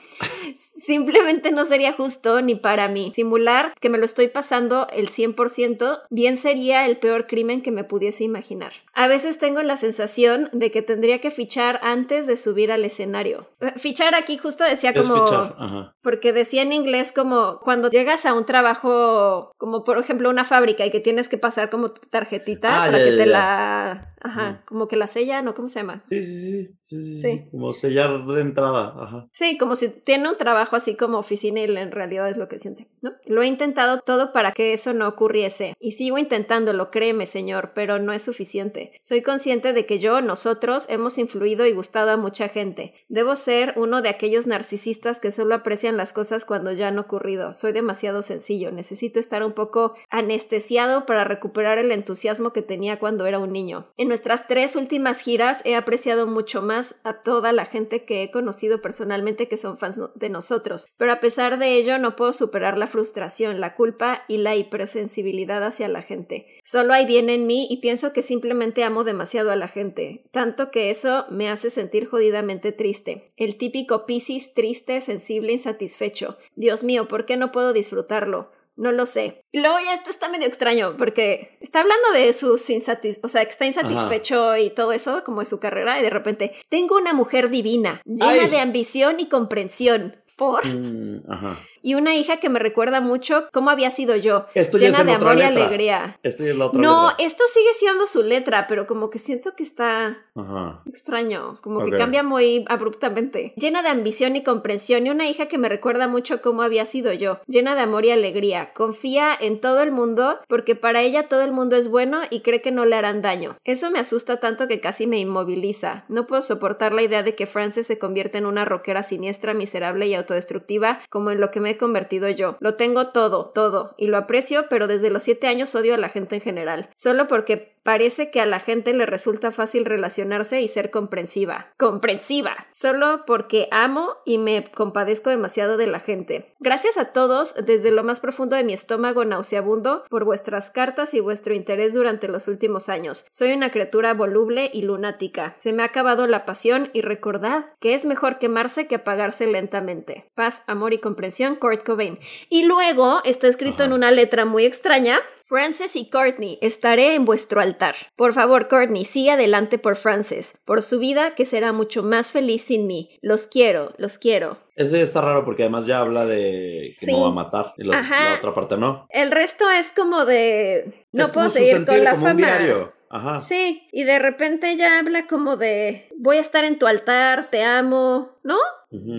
Simplemente no sería justo ni para mí. Simular que me lo estoy pasando el 100% bien sería el peor crimen que me pudiese imaginar. A veces tengo la sensación de que tendría que fichar antes de subir al escenario. Eh, Fichar aquí justo decía como... fichar. Porque decía en inglés como cuando llegas a un trabajo, como por ejemplo una fábrica y que tienes que pasar como tu tarjetita Ah, para ya, que ya, te ya. la... Ajá, como que la sellan o cómo se llama. Sí. Sí, sí, Sí. sí. Como sellar de entrada. Ajá. Sí, como si tiene un trabajo así como oficina y en realidad es lo que siente, ¿no? Lo he intentado todo para que eso no ocurriese y sigo intentándolo, créeme, señor, pero no es suficiente. Soy consciente de que yo, nosotros, hemos influido y gustado a mucha gente. Debo ser uno de aquellos narcisistas que solo aprecian las cosas cuando ya han ocurrido. Soy demasiado sencillo, necesito estar un poco anestesiado para recuperar el entusiasmo que tenía cuando era un niño. En nuestras tres últimas giras he apreciado mucho más a toda la gente que he conocido personalmente que son fans nosotros, pero a pesar de ello no puedo superar la frustración, la culpa y la hipersensibilidad hacia la gente. Solo hay bien en mí y pienso que simplemente amo demasiado a la gente, tanto que eso me hace sentir jodidamente triste. El típico Piscis triste, sensible, insatisfecho. Dios mío, ¿por qué no puedo disfrutarlo? No lo sé. Y luego ya esto está medio extraño porque está hablando de sus insatis... O sea, que está insatisfecho y todo eso, como de su carrera, y de repente, tengo una mujer divina, llena Ay. de ambición y comprensión. Por. Mm, ajá. Y una hija que me recuerda mucho cómo había sido yo, Esto es llena en de amor y alegría. Esto es la otra No, letra. esto sigue siendo su letra, pero como que siento que está Ajá. extraño, como que cambia muy abruptamente. Llena de ambición y comprensión y una hija que me recuerda mucho cómo había sido yo, llena de amor y alegría. Confía en todo el mundo porque para ella todo el mundo es bueno y cree que no le harán daño. Eso me asusta tanto que casi me inmoviliza. No puedo soportar la idea de que Frances se convierta en una rockera siniestra, miserable y autodestructiva como en lo que me he convertido yo. Lo tengo todo, todo, y lo aprecio, pero desde los siete años odio a la gente en general. Solo porque parece que a la gente le resulta fácil relacionarse y ser comprensiva. Comprensiva. Solo porque amo y me compadezco demasiado de la gente. Gracias a todos, desde lo más profundo de mi estómago nauseabundo, por vuestras cartas y vuestro interés durante los últimos años. Soy una criatura voluble y lunática. Se me ha acabado la pasión y recordad que es mejor quemarse que apagarse lentamente. Paz, amor y comprensión, Kurt Cobain. Y luego está escrito Ajá. en una letra muy extraña. Frances y Courtney, estaré en vuestro altar. Por favor, Courtney, sigue adelante por Frances, por su vida que será mucho más feliz sin mí. Los quiero, los quiero. Eso ya está raro porque además ya habla de que Sí. no va a matar. Y los- la otra parte no. El resto es como de... No Es puedo seguir con la como un fama. Ajá. Sí, y de repente ella habla como de voy a estar en tu altar, te amo, ¿no?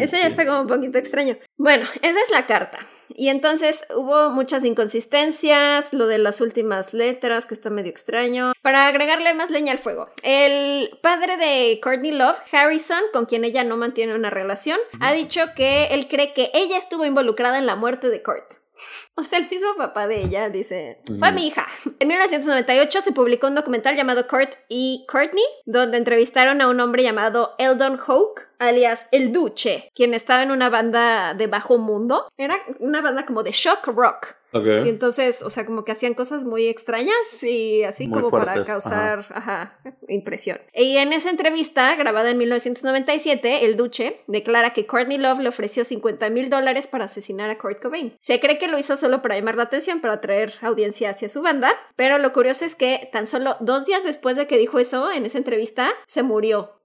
Ese ya está como un poquito extraño. Bueno, esa es la carta. Y entonces hubo muchas inconsistencias, lo de las últimas letras, que está medio extraño. Para agregarle más leña al fuego, el padre de Courtney Love, Harrison, con quien ella no mantiene una relación, ha dicho que él cree que ella estuvo involucrada en la muerte de Kurt. O sea, el mismo papá de ella dice, fue mi hija. En 1998 se publicó un documental llamado Kurt y Courtney, donde entrevistaron a un hombre llamado Eldon Hoke, alias El Duce, quien estaba en una banda de bajo mundo. Era una banda como de shock rock. Y entonces, o sea, como que hacían cosas muy extrañas y así Muy como para causar ajá, impresión. Y en esa entrevista, grabada en 1997, el Duce declara que Courtney Love le ofreció 50 mil dólares para asesinar a Kurt Cobain. Se cree que lo hizo solo para llamar la atención, para atraer audiencia hacia su banda, pero lo curioso es que tan solo dos días después de que dijo eso en esa entrevista, se murió.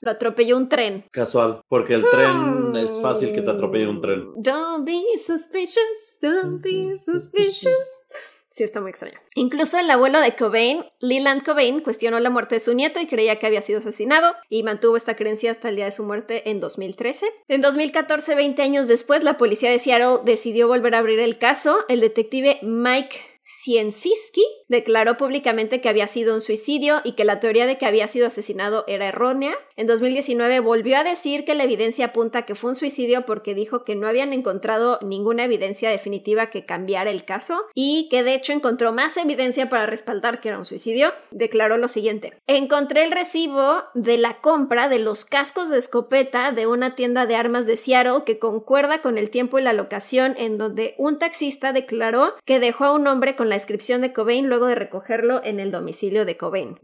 Lo atropelló un tren. Casual, porque el tren es fácil que te atropelle un tren. Don't be suspicious, don't be suspicious. Sí, está muy extraño. Incluso el abuelo de Cobain, Leland Cobain, cuestionó la muerte de su nieto y creía que había sido asesinado y mantuvo esta creencia hasta el día de su muerte en 2013. En 2014, 20 años después, la policía de Seattle decidió volver a abrir el caso. El detective Mike Ciencisky declaró públicamente que había sido un suicidio y que la teoría de que había sido asesinado era errónea. En 2019 volvió a decir que la evidencia apunta que fue un suicidio porque dijo que no habían encontrado ninguna evidencia definitiva que cambiara el caso y que de hecho encontró más evidencia para respaldar que era un suicidio. Declaró lo siguiente: Encontré el recibo de la compra de los cascos de escopeta de una tienda de armas de Seattle que concuerda con el tiempo y la locación en donde un taxista declaró que dejó a un hombre con la inscripción de Cobain luego de recogerlo en el domicilio de Cobain.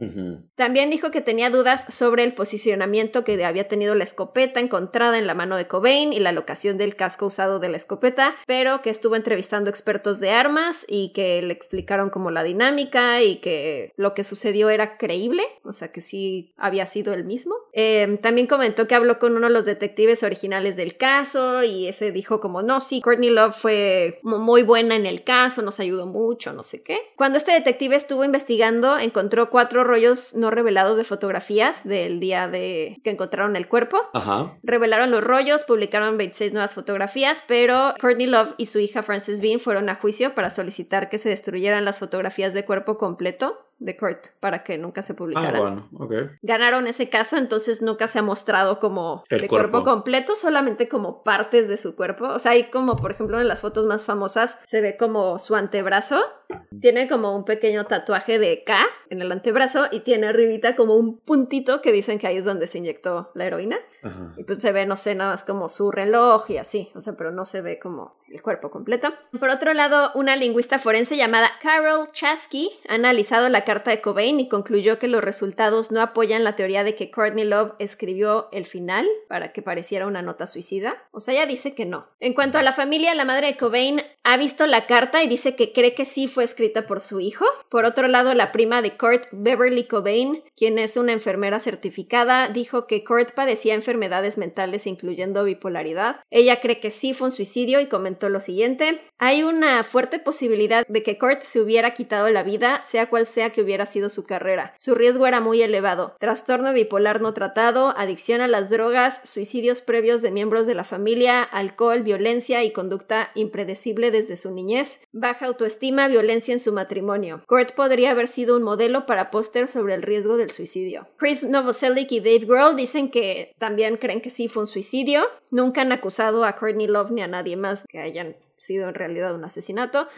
También dijo que tenía dudas sobre el posicionamiento que había tenido la escopeta encontrada en la mano de Cobain y la locación del casco usado de la escopeta, pero que estuvo entrevistando expertos de armas y que le explicaron como la dinámica y que lo que sucedió era creíble, o sea que sí había sido el mismo. Eh, también comentó que habló con uno de los detectives originales del caso y ese dijo como no, sí, Courtney Love fue muy buena en el caso, nos ayudó mucho, no sé qué. Cuando este detective estuvo investigando, encontró cuatro rollos no revelados de fotografías del día de que encontraron el cuerpo. Ajá. Revelaron los rollos, publicaron 26 nuevas fotografías, pero Courtney Love y su hija Frances Bean fueron a juicio para solicitar que se destruyeran las fotografías de cuerpo completo de Kurt para que nunca se Ah, publicaran. bueno, ok. Ganaron ese caso, entonces nunca se ha mostrado como El de cuerpo. cuerpo. completo, solamente como partes de su cuerpo. O sea, hay como, por ejemplo, en las fotos más famosas se ve como su antebrazo. Tiene como un pequeño tatuaje de K en el antebrazo y tiene arribita como un puntito que dicen que ahí es donde se inyectó la heroína. Y pues se ve, no sé, nada más como su reloj y así, o sea, pero no se ve como el cuerpo completo. Por otro lado, una lingüista forense llamada Carol Chasky ha analizado la carta de Cobain y concluyó que los resultados no apoyan la teoría de que Courtney Love escribió el final para que pareciera una nota suicida. O sea, ella dice que no. En cuanto a la familia, la madre de Cobain ha visto la carta y dice que cree que sí fue escrita por su hijo. Por otro lado, la prima de Kurt, Beverly Cobain, quien es una enfermera certificada, dijo que Kurt padecía enfermedades mentales incluyendo bipolaridad. Ella cree que sí fue un suicidio y comentó lo siguiente. Hay una fuerte posibilidad de que Kurt se hubiera quitado la vida, sea cual sea que hubiera sido su carrera. Su riesgo era muy elevado. Trastorno bipolar no tratado, adicción a las drogas, suicidios previos de miembros de la familia, alcohol, violencia y conducta impredecible desde su niñez, baja autoestima, violencia en su matrimonio. Kurt podría haber sido un modelo para póster sobre el riesgo del suicidio. Chris Novoselic y Dave Grohl dicen que también creen que sí fue un suicidio. Nunca han acusado a Courtney Love ni a nadie más que hayan sido en realidad un asesinato.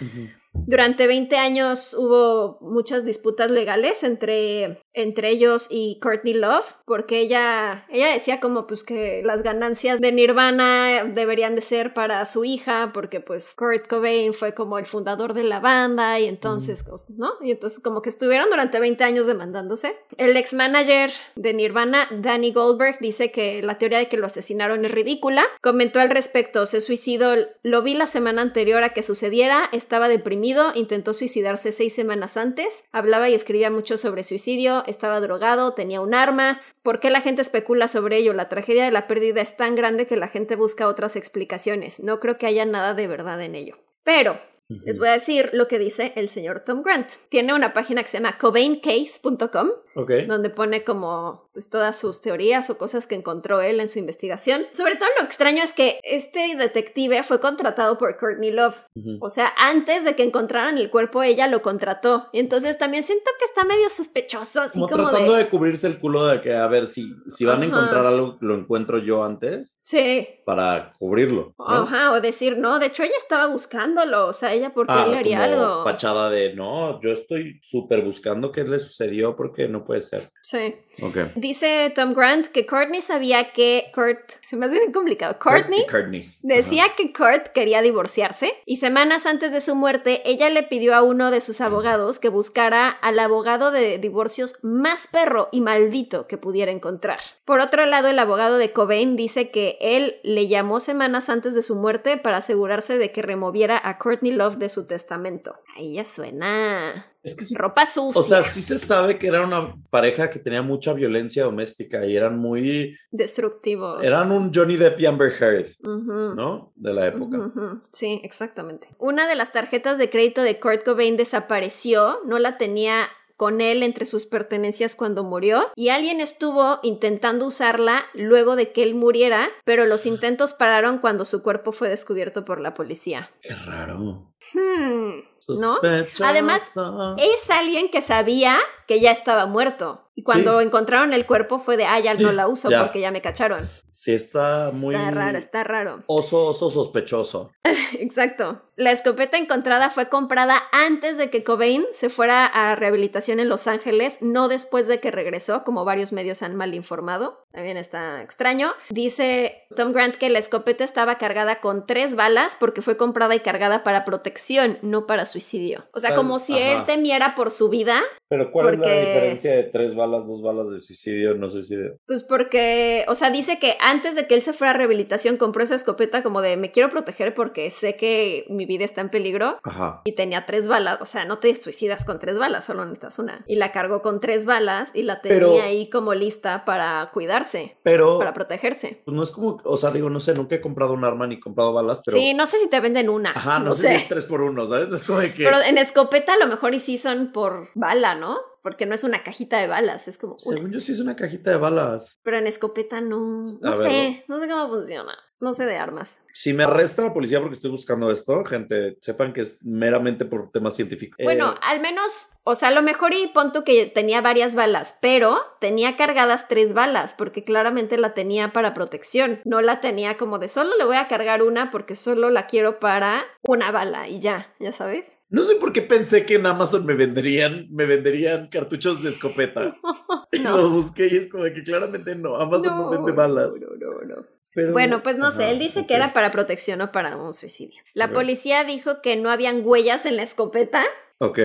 Durante 20 años hubo muchas disputas legales entre, entre ellos y Courtney Love, porque ella, ella decía como pues que las ganancias de Nirvana deberían de ser para su hija, porque pues Kurt Cobain fue como el fundador de la banda y entonces, ¿no? Y entonces como que estuvieron durante 20 años demandándose. El ex manager de Nirvana, Danny Goldberg, dice que la teoría de que lo asesinaron es ridícula. Comentó al respecto, se suicidó, lo vi la semana anterior a que sucediera, estaba deprimido intentó suicidarse seis semanas antes, hablaba y escribía mucho sobre suicidio, estaba drogado, tenía un arma. ¿Por qué la gente especula sobre ello? La tragedia de la pérdida es tan grande que la gente busca otras explicaciones. No creo que haya nada de verdad en ello. Pero Les voy a decir lo que dice el señor Tom Grant. Tiene una página que se llama cobaincase.com, Ok. donde pone como pues, todas sus teorías o cosas que encontró él en su investigación. Sobre todo lo extraño es que este detective fue contratado por Courtney Love. O sea, antes de que encontraran el cuerpo, ella lo contrató. Y entonces también siento que está medio sospechoso, así Como, como, tratando de... de... cubrirse el culo de que, a ver, si, si van a encontrar algo, lo encuentro yo antes Sí. para cubrirlo. ¿no? Ajá, o decir, no, de hecho ella estaba buscándolo, o sea, ella, ¿por qué Ah, le haría como algo? fachada de, no, yo estoy súper buscando qué le sucedió porque no puede ser. Sí. Ok. Dice Tom Grant que Courtney sabía que Kurt, se me hace bien complicado, Courtney Courtney. decía que Kurt quería divorciarse y semanas antes de su muerte ella le pidió a uno de sus abogados que buscara al abogado de divorcios más perro y maldito que pudiera encontrar. Por otro lado, el abogado de Cobain dice que él le llamó semanas antes de su muerte para asegurarse de que removiera a Courtney Love de su testamento. Ahí ya suena Es que sí, ropa sucia, o sea, sí se sabe que era una pareja que tenía mucha violencia doméstica y eran muy, destructivo. eran un Johnny Depp y Amber Heard. ¿no? De la época. Sí, exactamente. Una de las tarjetas de crédito de Kurt Cobain desapareció, no la tenía con él entre sus pertenencias cuando murió y alguien estuvo intentando usarla luego de que él muriera, pero los intentos pararon cuando su cuerpo fue descubierto por la policía. Qué raro. Hmm, ¿No? Además, Es alguien que sabía que ya estaba muerto. Y cuando encontraron el cuerpo fue de, ah, ya no la uso Ya. porque ya me cacharon. Sí, está muy Está raro, está raro. oso, oso sospechoso. Exacto. La escopeta encontrada fue comprada antes de que Cobain se fuera a rehabilitación en Los Ángeles, no después de que regresó, como varios medios han mal informado. También está extraño. Dice Tom Grant que la escopeta estaba cargada con tres balas porque fue comprada y cargada para protección, no para suicidio. O sea, como si ajá. él temiera por su vida, Pero ¿cuál es la diferencia de tres balas, dos balas de suicidio, no suicidio? pues porque, o sea, dice que antes de que él se fuera a rehabilitación compró esa escopeta como de me quiero proteger porque sé que mi vida está en peligro Ajá. y tenía tres balas, o sea, no te suicidas con tres balas, solo necesitas una. Y la cargó con tres balas y la tenía Pero- ahí como lista para cuidarse, Pero para protegerse. pues, no es como, o sea, digo, no sé, nunca he comprado un arma ni comprado balas, pero... Sí, no sé si te venden una. Ajá, no, no sé, sé. si es tres por uno, ¿sabes? No es como de que... Pero en escopeta a lo mejor y sí son por bala, ¿no? Porque no es una cajita de balas, es como una. Según yo sí es una cajita de balas. Pero en escopeta no. No sé, no sé cómo funciona. No sé de armas. Si me arresta la policía porque estoy buscando esto, gente, sepan que es meramente por temas científicos. Bueno, Eh, al menos, o sea, a lo mejor y pon tú que tenía varias balas, pero tenía cargadas tres balas, porque claramente la tenía para protección. No la tenía como de solo le voy a cargar una porque solo la quiero para una bala y ya, ya sabes. No sé por qué pensé que en Amazon me venderían, me venderían cartuchos de escopeta. Y No. lo busqué y es como que claramente no, Amazon no, vende balas. No, no, no. Pero- Bueno, pues no sé, él dice que era para protección o para un suicidio. La policía dijo que no habían huellas en la escopeta. Ok.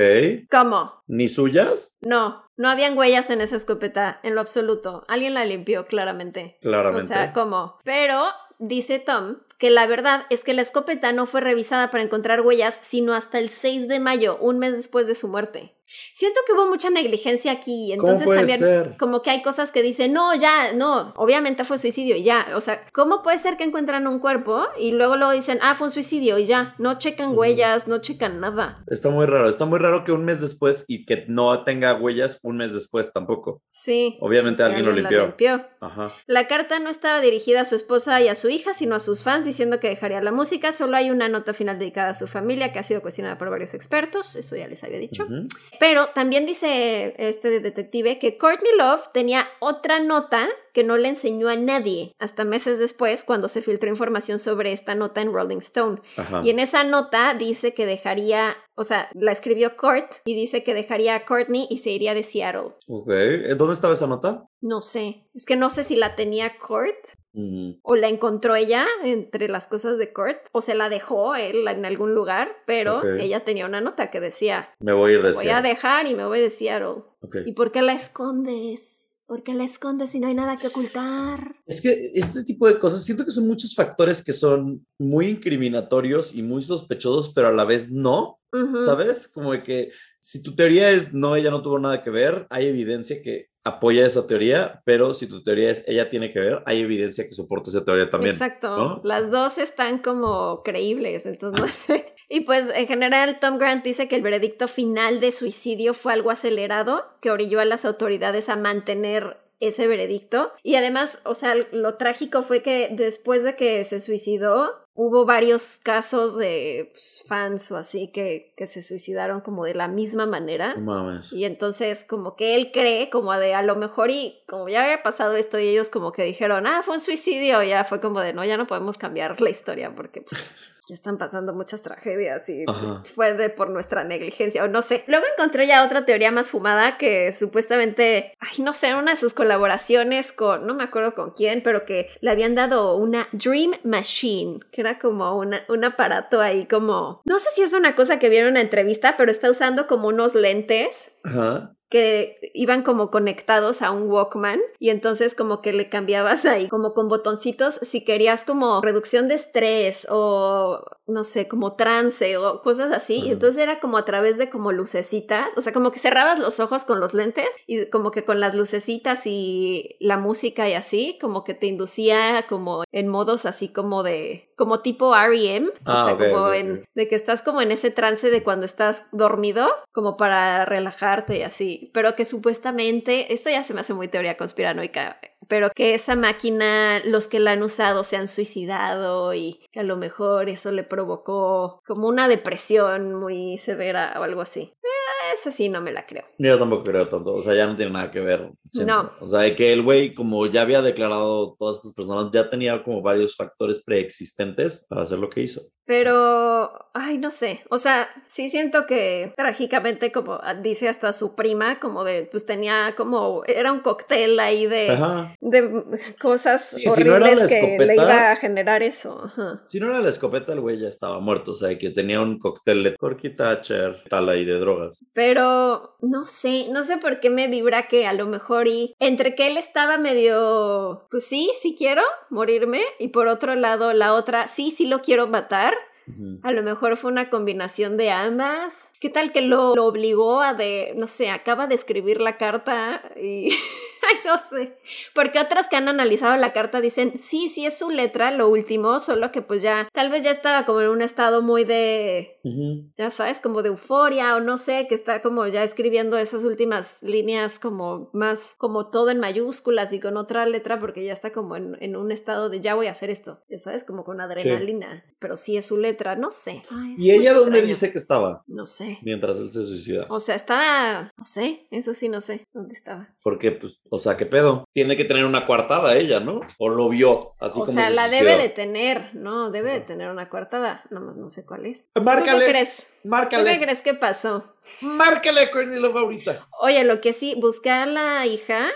¿Cómo? ¿Ni suyas? No, no habían huellas en esa escopeta, en lo absoluto. Alguien la limpió, claramente. Claramente. O sea, ¿cómo? Pero dice Tom que la verdad es que la escopeta no fue revisada para encontrar huellas sino hasta el 6 de mayo, un mes después de su muerte. Siento que hubo mucha negligencia aquí, ¿Cómo entonces puede también ser? como que hay cosas que dicen, no, ya, no, obviamente fue suicidio y ya. O sea, ¿cómo puede ser que encuentran un cuerpo y luego luego dicen, ah, fue un suicidio y ya? No checan huellas, no checan nada. Está muy raro. Está muy raro que un mes después y que no tenga huellas un mes después tampoco. Sí. Obviamente alguien lo la limpió. limpió. Ajá. La carta no estaba dirigida a su esposa y a su hija, sino a sus fans diciendo que dejaría la música. Solo hay una nota final dedicada a su familia que ha sido cuestionada por varios expertos, eso ya les había dicho. Ujú. Pero también dice este detective que Courtney Love tenía otra nota que no le enseñó a nadie hasta meses después cuando se filtró información sobre esta nota en Rolling Stone. Ajá. Y en esa nota dice que dejaría, o sea, la escribió Kurt y dice que dejaría a Courtney y se iría de Seattle. Ok. ¿Eh, ¿Dónde estaba esa nota? No sé, es que no sé si la tenía Kurt O la encontró ella entre las cosas de Kurt o se la dejó él en algún lugar, pero ella tenía una nota que decía, Me voy a ir de voy a dejar y me voy de Seattle. Ok. ¿Y por qué la escondes? ¿Por qué la escondes si no hay nada que ocultar? Es que este tipo de cosas, siento que son muchos factores que son muy incriminatorios y muy sospechosos, pero a la vez no. ¿sabes? Como de que si tu teoría es no, ella no tuvo nada que ver, hay evidencia que apoya esa teoría, pero si tu teoría es ella tiene que ver, hay evidencia que soporta esa teoría también. Exacto. ¿no? Las dos están como creíbles, entonces no sé. Y pues en general Tom Grant dice que el veredicto final de suicidio fue algo acelerado que orilló a las autoridades a mantener ese veredicto. Y además, o sea, lo trágico fue que después de que se suicidó, hubo varios casos de pues, fans o así que, que, se suicidaron como de la misma manera. Mames. Y entonces como que él cree como de a lo mejor y como ya había pasado esto y ellos como que dijeron, ah, fue un suicidio, ya fue como de no, ya no podemos cambiar la historia porque pues, ya están pasando muchas tragedias y pues, fue de por nuestra negligencia o no sé. Luego encontré ya otra teoría más fumada que supuestamente, ay, no sé, una de sus colaboraciones con, no me acuerdo con quién, pero que le habían dado una Dream Machine, que era como una, un aparato ahí como, no sé si es una cosa que vieron en una entrevista, pero está usando como unos lentes. Ajá que iban como conectados a un Walkman y entonces como que le cambiabas ahí como con botoncitos si querías como reducción de estrés o no sé, como trance o cosas así. Y entonces era como a través de como lucecitas, o sea, como que cerrabas los ojos con los lentes y como que con las lucecitas y la música y así, como que te inducía como en modos así como de, como tipo REM, o Ah, sea, como en, de que estás como en ese trance de cuando estás dormido, como para relajarte y así, pero que supuestamente, esto ya se me hace muy teoría conspiranoica, pero que esa máquina, los que la han usado se han suicidado y que a lo mejor eso le provocó como una depresión muy severa o algo así. Pero esa sí no me la creo. Yo tampoco creo tanto, o sea, ya no tiene nada que ver. No. O sea, de que el güey, como ya había declarado todas estas personas, ya tenía como varios factores preexistentes para hacer lo que hizo. Pero, ay, no sé. O sea, sí siento que trágicamente, como dice hasta su prima, como de, pues tenía como, era un cóctel ahí de, Ajá. de cosas Sí, si no horribles que le iba a generar eso. Ajá. Si no era la escopeta, el güey ya estaba muerto. O sea, que tenía un cóctel de Corky Thatcher, tal ahí de drogas. Pero no sé, no sé por qué me vibra que a lo mejor y entre que él estaba medio, pues sí, sí quiero morirme y por otro lado la otra, sí, sí lo quiero matar. A lo mejor fue una combinación de ambas. ¿Qué tal que lo, lo obligó a de, no sé, acaba de escribir la carta y... Ay, no sé. Porque otras que han analizado la carta dicen, sí, sí es su letra, lo último, solo que pues ya, tal vez ya estaba como en un estado muy de, ya sabes, como de euforia o no sé, que está como ya escribiendo esas últimas líneas como más, como todo en mayúsculas y con otra letra porque ya está como en, en un estado de ya voy a hacer esto, ya sabes, como con adrenalina, pero sí es su letra, no sé. Ay, ¿Y ella dónde dice que estaba No sé. mientras él se suicida? O sea, estaba, no sé, eso sí no sé dónde estaba. Porque, pues, o sea, ¿qué pedo? Tiene que tener una coartada ella, ¿no? O lo vio, así o como sea, se la debe de tener, ¿no? Debe de tener una coartada, nomás no sé cuál es. ¿Tú Márcale, qué crees? ¿Tú qué márcale, crees que pasó? Márcale a Courtney Love ahorita. Oye, lo que sí, a la hija.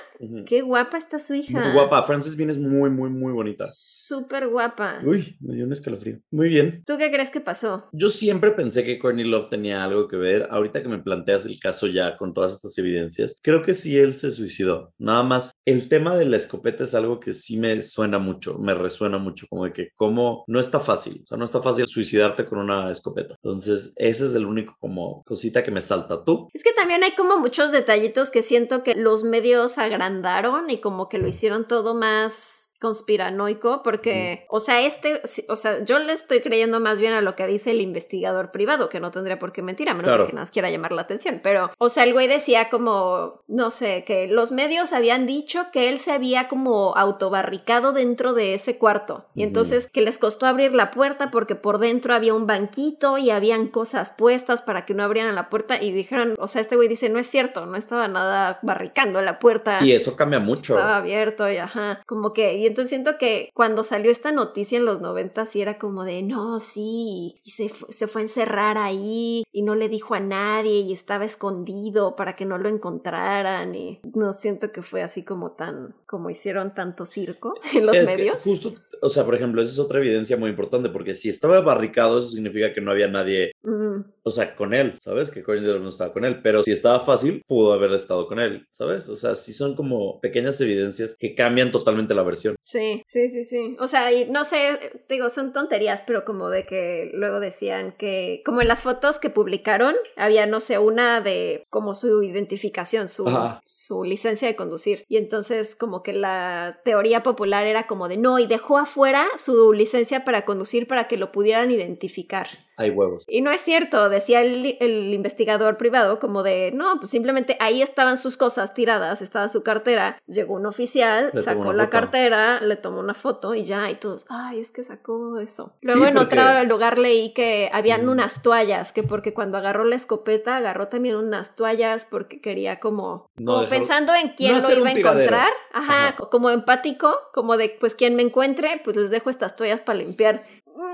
Qué guapa está su hija. Muy guapa. Frances Bean es muy, muy, muy bonita. Súper guapa. Uy, me dio un escalofrío. Muy bien. ¿Tú qué crees que pasó? Yo siempre pensé que Courtney Love tenía algo que ver. Ahorita que me planteas el caso ya con todas estas evidencias, creo que sí él se suicidó. Nada más, el tema de la escopeta es algo que sí me suena mucho, me resuena mucho, como de que como no está fácil, o sea, no está fácil suicidarte con una escopeta. Entonces, ese es el único como cosita que me salta. ¿Tú? Es que también hay como muchos detallitos que siento que los medios agrandaron y como que lo hicieron todo más conspiranoico porque, o sea, este, o sea, yo le estoy creyendo más bien a lo que dice el investigador privado, que no tendría por qué mentir, a menos Claro. de que nos quiera llamar la atención, pero, o sea, el güey decía como, no sé, que los medios habían dicho que él se había como autobarricado dentro de ese cuarto y entonces que les costó abrir la puerta porque por dentro había un banquito y habían cosas puestas para que no abrieran la puerta y dijeron, o sea, este güey dice, no es cierto, no estaba nada barricando la puerta. Y eso cambia mucho. Estaba abierto y ajá, como que, y entonces siento que cuando salió esta noticia en los 90 sí era como de, no, sí, y se, fu- se fue a encerrar ahí y no le dijo a nadie y estaba escondido para que no lo encontraran y no siento que fue así como tan, como hicieron tanto circo en los Es que medios. justo, o sea, por ejemplo, esa es otra evidencia muy importante, porque si estaba barricado, eso significa que no había nadie Mm, o sea, con él, ¿sabes? Que Love no estaba con él, pero si estaba fácil, pudo haber estado con él, ¿sabes? O sea, sí son como pequeñas evidencias que cambian totalmente la versión. Sí, sí, sí, sí. O sea, y no sé, digo, son tonterías, pero como de que luego decían que, como en las fotos que publicaron, había, no sé, una de como su identificación, su, su licencia de conducir. Y entonces como que la teoría popular era como de, no, y dejó afuera su licencia para conducir para que lo pudieran identificar. Hay huevos. Y no es cierto, decía el, el investigador privado como de, no, pues simplemente ahí estaban sus cosas tiradas, estaba su cartera, llegó un oficial, sacó la cartera, le tomó una foto y ya, y todos, ay, es que sacó eso. Luego en otro lugar leí que habían mm. unas toallas, que porque cuando agarró la escopeta, agarró también unas toallas porque quería como, pensando en quién lo iba a encontrar, ajá, como empático, como de, pues quien me encuentre, pues les dejo estas toallas para limpiar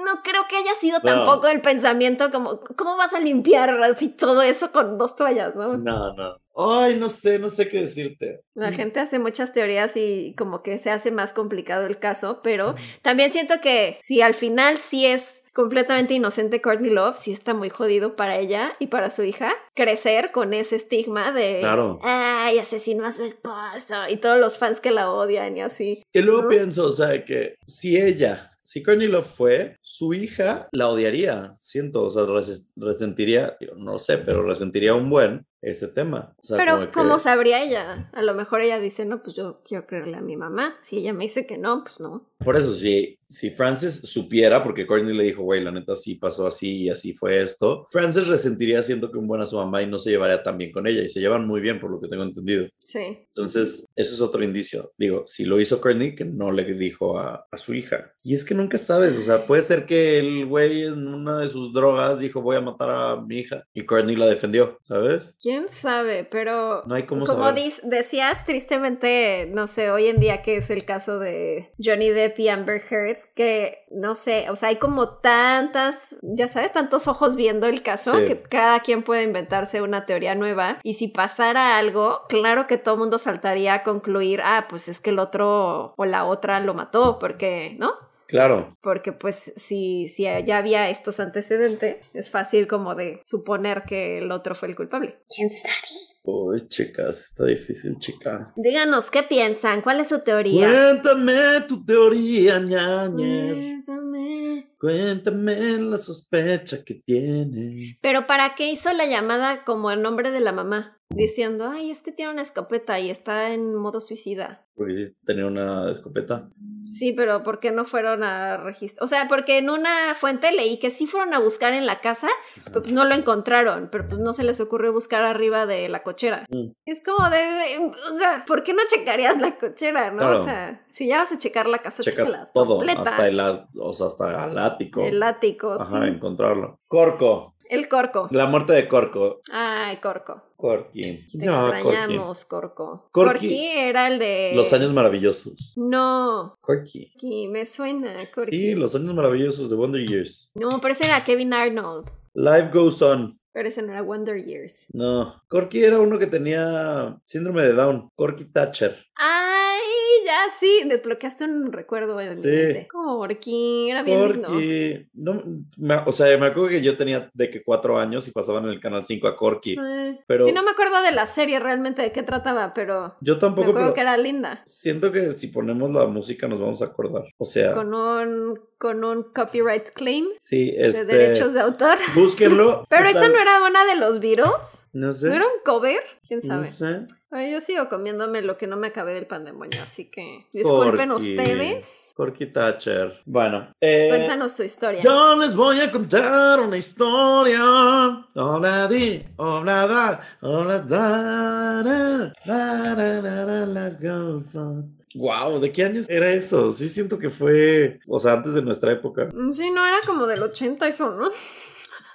no creo que haya sido tampoco el pensamiento como, ¿cómo vas a limpiar así todo eso con dos toallas, no? No, no. Ay, no sé, no sé qué decirte. La gente hace muchas teorías y como que se hace más complicado el caso, pero también siento que si al final sí es completamente inocente Courtney Love, sí está muy jodido para ella y para su hija crecer con ese estigma de claro. ay, asesinó a su esposa y todos los fans que la odian y así. Y luego pienso, o sea, que si ella si Courtney Love fue, su hija la odiaría, siento, o sea, resentiría, no sé, pero resentiría un buen ese tema. pero, ¿cómo sabría ella? A lo mejor ella dice, no, pues yo quiero creerle a mi mamá. Si ella me dice que no, pues no. Por eso, si, si Frances supiera, porque Courtney le dijo, güey, la neta sí pasó así y así fue esto, Frances resentiría siendo que un buen a su mamá y no se llevaría tan bien con ella. Y se llevan muy bien, por lo que tengo entendido. Sí. Entonces, eso es otro indicio. Digo, si lo hizo Courtney, que no le dijo a, a su hija. Y es que nunca sabes, o sea, puede ser que el güey en una de sus drogas dijo, voy a matar a mi hija. Y Courtney la defendió, ¿sabes? ¿Quién sabe? Pero no hay como decías tristemente, no sé, hoy en día que es el caso de Johnny Depp y Amber Heard, que no sé, o sea, hay como tantas, ya sabes, tantos ojos viendo el caso que cada quien puede inventarse una teoría nueva y si pasara algo, claro que todo el mundo saltaría a concluir, ah, pues es que el otro o la otra lo mató, porque, ¿no? Claro. Porque pues si, si ya había estos antecedentes, es fácil como de suponer que el otro fue el culpable. ¿Quién sabe? Uy, chicas, está difícil, chica. Díganos, ¿qué piensan? ¿Cuál es su teoría? Cuéntame tu teoría, ñañer. Cuéntame. Cuéntame la sospecha que tienes. Pero ¿para qué hizo la llamada como el nombre de la mamá? Diciendo, ay, es que tiene una escopeta y está en modo suicida. Porque sí tenía una escopeta. Sí, pero ¿por qué no fueron a registrar? O sea, porque en una fuente leí que sí fueron a buscar en la casa, pero pues no lo encontraron, pero pues no se les ocurrió buscar arriba de la cochera. Mm. Es como de, o sea, ¿por qué no checarías la cochera, no? O sea, si ya vas a checar la casa, Checas todo, hasta el, o sea, hasta el ático. El ático, Ajá, encontrarlo. Corco. El Corco. La muerte de Corco. Ay, Corco. Corky. ¿Quién se llamaba Extrañamos, Corco. Corky era el de... Los años maravillosos. No. Corky. me suena, Corky. Sí, los años maravillosos de Wonder Years. No, pero ese era Kevin Arnold. Life Goes On. Pero ese no era Wonder Years. No. Corky era uno que tenía síndrome de Down. Corky Thatcher. Ay, ya sí, desbloqueaste un recuerdo en sí. mi mente. Corky, era bien Corky. No, o sea, me acuerdo que yo tenía de que cuatro años y pasaban en el canal 5 a Corky. Sí. Pero sí, no me acuerdo de la serie realmente de qué trataba, pero yo tampoco. Me acuerdo que era linda. Siento que si ponemos la música nos vamos a acordar. O sea, con un con un copyright claim. Sí, este, de derechos de autor. Búsquenlo. pero esa no era una de los Beatles. No sé. ¿No era un cover? ¿Quién sabe? No sé. Ay, yo sigo comiéndome lo que no me acabé del pan de moño, así que disculpen ustedes. Corky Thatcher. Bueno. Eh, Cuéntanos tu historia. Yo les voy a contar una historia. Hola di, hola da, hola da, Wow, ¿de qué años era eso? Sí siento que fue, o sea, antes de nuestra época. Sí, no era como del 80 eso, ¿no?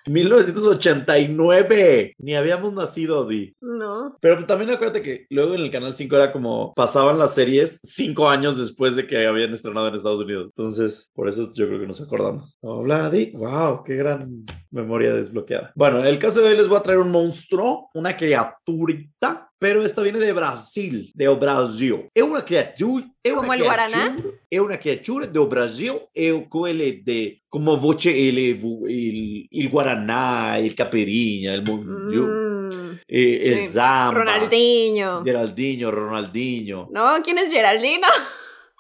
1989. Ni habíamos nacido, Di. No. Pero también acuérdate que luego en el Canal 5 era como pasaban las series cinco años después de que habían estrenado en Estados Unidos. Entonces, por eso yo creo que nos acordamos. Hola, Di. Wow, qué gran memoria desbloqueada. Bueno, en el caso de hoy les voy a traer un monstruo, una criaturita pero esta viene de Brasil, de Brasil. É uma criatura, é uma Como el guaraná? criatura, é uma criatura do Brasil, é com ele de como voce ele il, il guaraná, il caipirinha, il mondiu, Mm, e, e. Zamba, Ronaldinho. Geraldinho, Ronaldinho. No, ¿quién es Geraldino?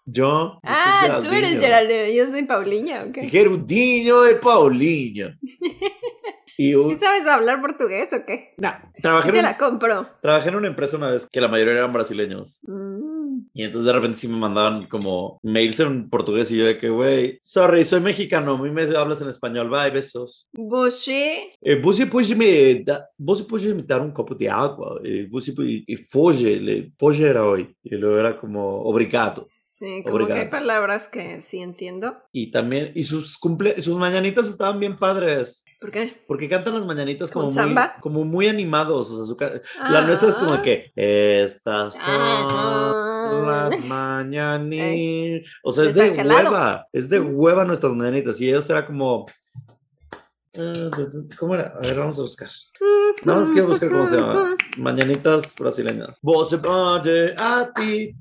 Yo, Ah, tú eres Geraldino, yo soy Paulinha, ok. Geraldinho e Paulinho. y ¿Sí un, sabes hablar portugués o qué? Sí trabajé, en te un- la compro. trabajé en una empresa una vez que la mayoría eran brasileños. Mm. Y entonces de repente sí me mandaban como mails en portugués y yo de que, güey, sorry, soy mexicano, a mí me hablas en español, bye, besos. Você Eh, você pode me dar, você pode me dar um copo de água? Eh, você pode, e foge, le, foge era hoy. Y luego era como, obrigado. Sí, como que hay Obrigado. palabras que sí entiendo. Y también, y sus cumple, sus mañanitas estaban bien padres, ¿Por qué? porque cantan las mañanitas como ¿Con muy, como muy animados, o sea, su la nuestra es como Ah. que, estas son Ajá. las mañanitas, o sea, es de hueva, es de hueva nuestras mañanitas, y ellos era como, ¿cómo era? A ver, vamos a buscar. No, es que buscar cómo se llama. Mañanitas brasileñas. Vos a ti.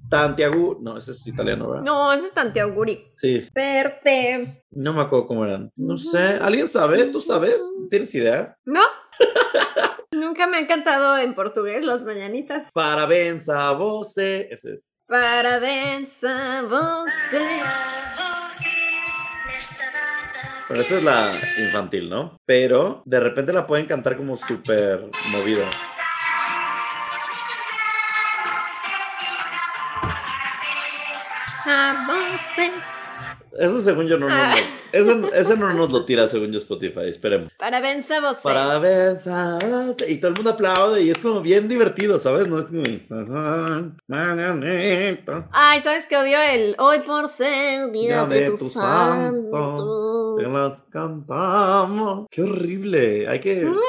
No, ese es italiano, ¿verdad? No, eso es Tantiauguri. Sí, Verte. no me acuerdo cómo eran. No sé, ¿alguien sabe? ¿Tú sabes? ¿Tienes idea? ¿No? Nunca me han cantado en portugués las mañanitas. Parabéns a você. Ese es. Parabéns a você. Pero esta es la infantil, ¿no? Pero de repente la pueden cantar como súper movido. A você. Eso según yo no, no, no. Ah. Ese, ese no nos lo tira según yo Spotify, esperemos. Parabéns a você. Parabéns a você. Y todo el mundo aplaude y es como bien divertido, ¿sabes? No es como... Mañanita, Ay, ¿sabes qué odio? El hoy por ser día de, de tu, tu santo. que las cantamos. Qué horrible. Hay que...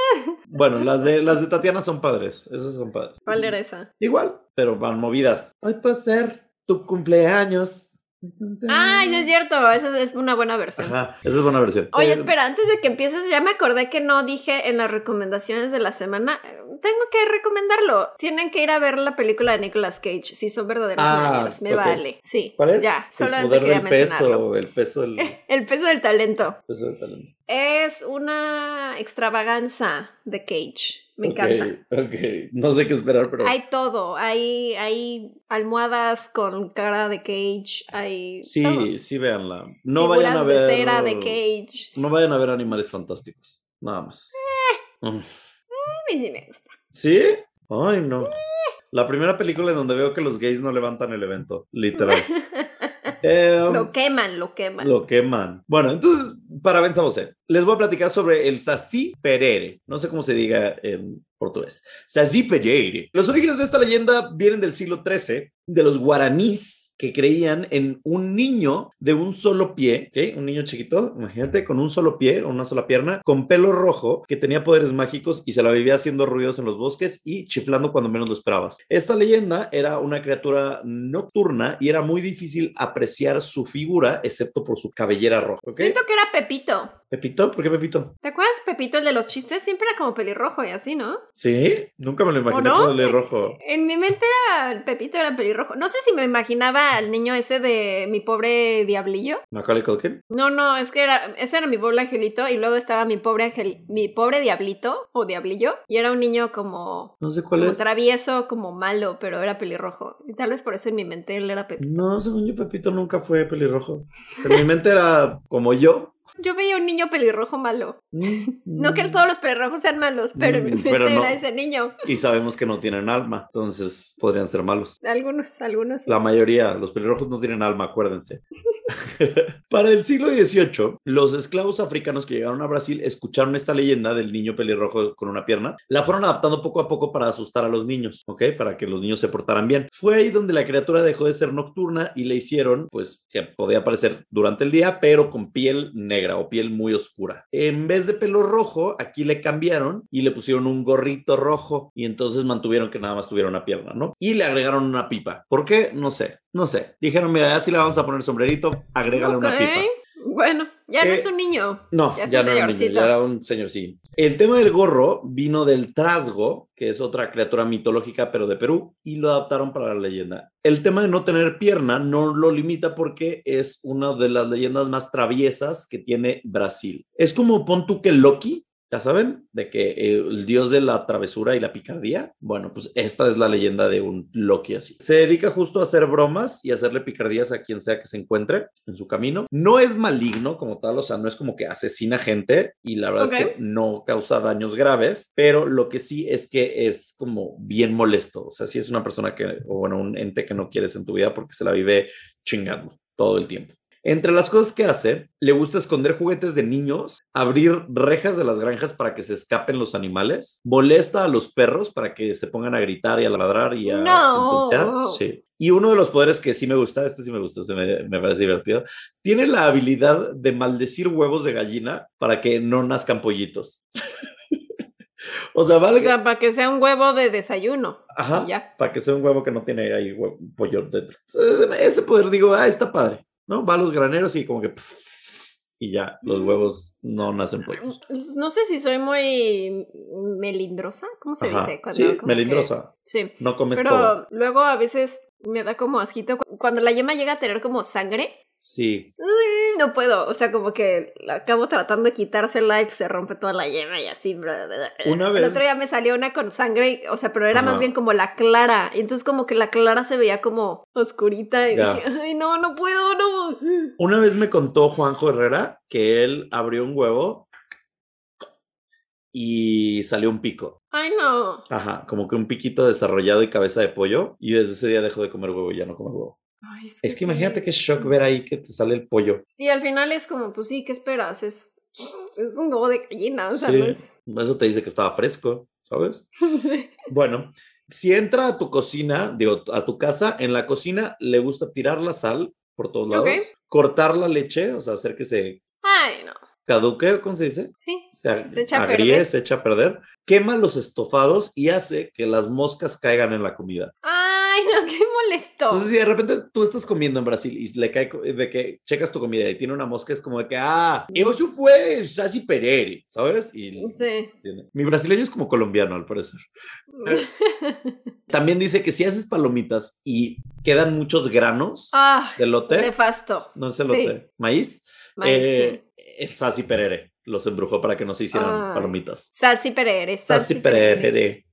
Bueno, las de, las de Tatiana son padres. Esas son padres. ¿Cuál era esa? Igual, pero van movidas. Hoy puede ser tu cumpleaños. Ay, no es cierto. Esa es una buena versión. Ajá, esa es buena versión. Oye, Pero- espera, antes de que empieces, ya me acordé que no dije en las recomendaciones de la semana. eh, Tengo que recomendarlo. Tienen que ir a ver la película de Nicolas Cage. Si son verdaderos Ah. Me vale. Sí. ¿Cuál es? Ya, el solamente poder del mencionarlo. peso, el peso del, El peso del talento. peso del talento. Es una extravaganza de Cage. Me encanta. Ok, no sé qué esperar, pero Hay todo. Hay, hay almohadas con cara de Cage. Hay. todo. sí, sí, véanla. No Figuras vayan a ver. de cera de Cage. No vayan a ver animales fantásticos. Nada más. Mm. A mí sí me gusta. ¿Sí? Ay, no. La primera película en donde veo que los gays no levantan el evento, literal. Em, Lo queman, lo queman. Lo queman. Bueno, entonces, parabéns a você. Les voy a platicar sobre el Saci Perere. No sé cómo se diga en portugués. Perere. Los orígenes de esta leyenda vienen del siglo XIII, de los guaraníes que creían en un niño de un solo pie, ¿ok? Un niño chiquito, imagínate, con un solo pie, una sola pierna, con pelo rojo, que tenía poderes mágicos y se la vivía haciendo ruidos en los bosques y chiflando cuando menos lo esperabas. Esta leyenda era una criatura nocturna y era muy difícil apreciar su figura, excepto por su cabellera roja, ¿ok? Siento que era Pepito. ¿Pepito? ¿Por qué Pepito? ¿Te acuerdas Pepito, el de los chistes? Siempre era como pelirrojo y así, ¿no? ¿Sí? Nunca me lo imaginé no? con el rojo. En mi mente era Pepito era pelirrojo. No sé si me imaginaba al niño ese de mi pobre diablillo. ¿Macaulay Culkin? No, no, es que era, ese era mi pobre angelito y luego estaba mi pobre angel, mi pobre diablito o diablillo y era un niño como, No sé cuál como es. travieso, como malo, pero era pelirrojo. Y tal vez por eso en mi mente él era Pepito. No, según yo, Pepito nunca fue pelirrojo. En mi mente era como yo. Yo veía un niño pelirrojo malo. Mm, No que mm. todos los pelirrojos sean malos, pero Mm, pero no. era ese niño. Y sabemos que no tienen alma, entonces podrían ser malos. Algunos, algunos. sí. La mayoría, los pelirrojos no tienen alma, acuérdense. Para el siglo XVIII, los esclavos africanos que llegaron a Brasil escucharon esta leyenda del niño pelirrojo con una pierna. La fueron adaptando poco a poco para asustar a los niños, ¿ok? Para que los niños se portaran bien. Fue ahí donde la criatura dejó de ser nocturna y le hicieron, pues, que podía aparecer durante el día, pero con piel negra o piel muy oscura. En vez de pelo rojo, aquí le cambiaron y le pusieron un gorrito rojo y entonces mantuvieron que nada más tuviera una pierna, ¿no? Y le agregaron una pipa. ¿Por qué? No sé, no sé. Dijeron, mira, ya si le vamos a poner sombrerito, agrégale una pipa. Bueno, ya no Eh, es un niño. No, Ya ya, es un no era un niño, ya era un señor, sí. El tema del gorro vino del trasgo, que es otra criatura mitológica, pero de Perú, y lo adaptaron para la leyenda. El tema de no tener pierna no lo limita porque es una de las leyendas más traviesas que tiene Brasil. Es como pon tú que Loki, ya saben, de que eh, el dios de la travesura y la picardía. Bueno, pues esta es la leyenda de un Loki así. Se dedica justo a hacer bromas y hacerle picardías a quien sea que se encuentre en su camino. No es maligno como tal, o sea, no es como que asesina gente y la verdad es que no causa daños graves, pero lo que sí es que es como bien molesto. O sea, sí es una persona que, o bueno, un ente que no quieres en tu vida porque se la vive chingando todo el tiempo. Entre las cosas que hace, le gusta esconder juguetes de niños, abrir rejas de las granjas para que se escapen los animales, molesta a los perros para que se pongan a gritar y a ladrar y a No. Sí. Y uno de los poderes que sí me gusta, este sí me gusta, este me, me parece divertido, tiene la habilidad de maldecir huevos de gallina para que no nazcan pollitos. o sea, vale. O sea, para que sea un huevo de desayuno. Ajá. ya. Para que sea un huevo que no tiene ahí pollo dentro. Ese, ese poder, digo, ah, está padre, ¿no? Va a los graneros y como que. pff, y ya, los huevos no nacen pollos. No sé si soy muy melindrosa. ¿Cómo se Ajá. dice? Cuando Sí, como que- melindrosa. Sí. No comes Pero todo. luego a veces me da como asquito. cu- Cuando la yema llega a tener como sangre, Sí. mm, no puedo. O sea, como que acabo tratando de quitársela y pues se rompe toda la yema y así. bla, bla, bla. Una El vez- otro día me salió una con sangre, o sea, pero era más bien como la clara. Y entonces como que la clara se veía como oscurita y Ya. dije, ay, no, no puedo, no. Una vez me contó Juanjo Herrera que él abrió un huevo y salió un pico. Ay, no. Ajá, como que un piquito desarrollado y cabeza de pollo. Y desde ese día dejó de comer huevo y ya no come huevo. Ay, Es que sí. imagínate qué shock ver ahí que te sale el pollo. Y al final es como, pues sí, ¿qué esperas? Es, es un huevo de gallina, o sea, Sí. no es... Eso te dice que estaba fresco, ¿sabes? Bueno, si entra a tu cocina, digo, a tu casa, en la cocina le gusta tirar la sal por todos lados, cortar la leche, o sea, hacer que se Ay, no. caduque, ¿cómo se dice? Sí. Se, Se echa a perder. se echa a perder, quema los estofados y hace que las moscas caigan en la comida. Ay, no, qué molesto. Entonces, si de repente tú estás comiendo en Brasil y le cae de que checas tu comida y tiene una mosca, es como de que, ah, eso fue Sassy Perere, ¿sabes? Y Sí. tiene- mi brasileño es como colombiano, al parecer. También dice que si haces palomitas y quedan muchos granos ah, de lote, nefasto. no es el Sí. maíz, Maíz, eh, es Sassy Perere. Los embrujó para que no se hicieran Ay. palomitas. Salsi Perere. Sassy Perere.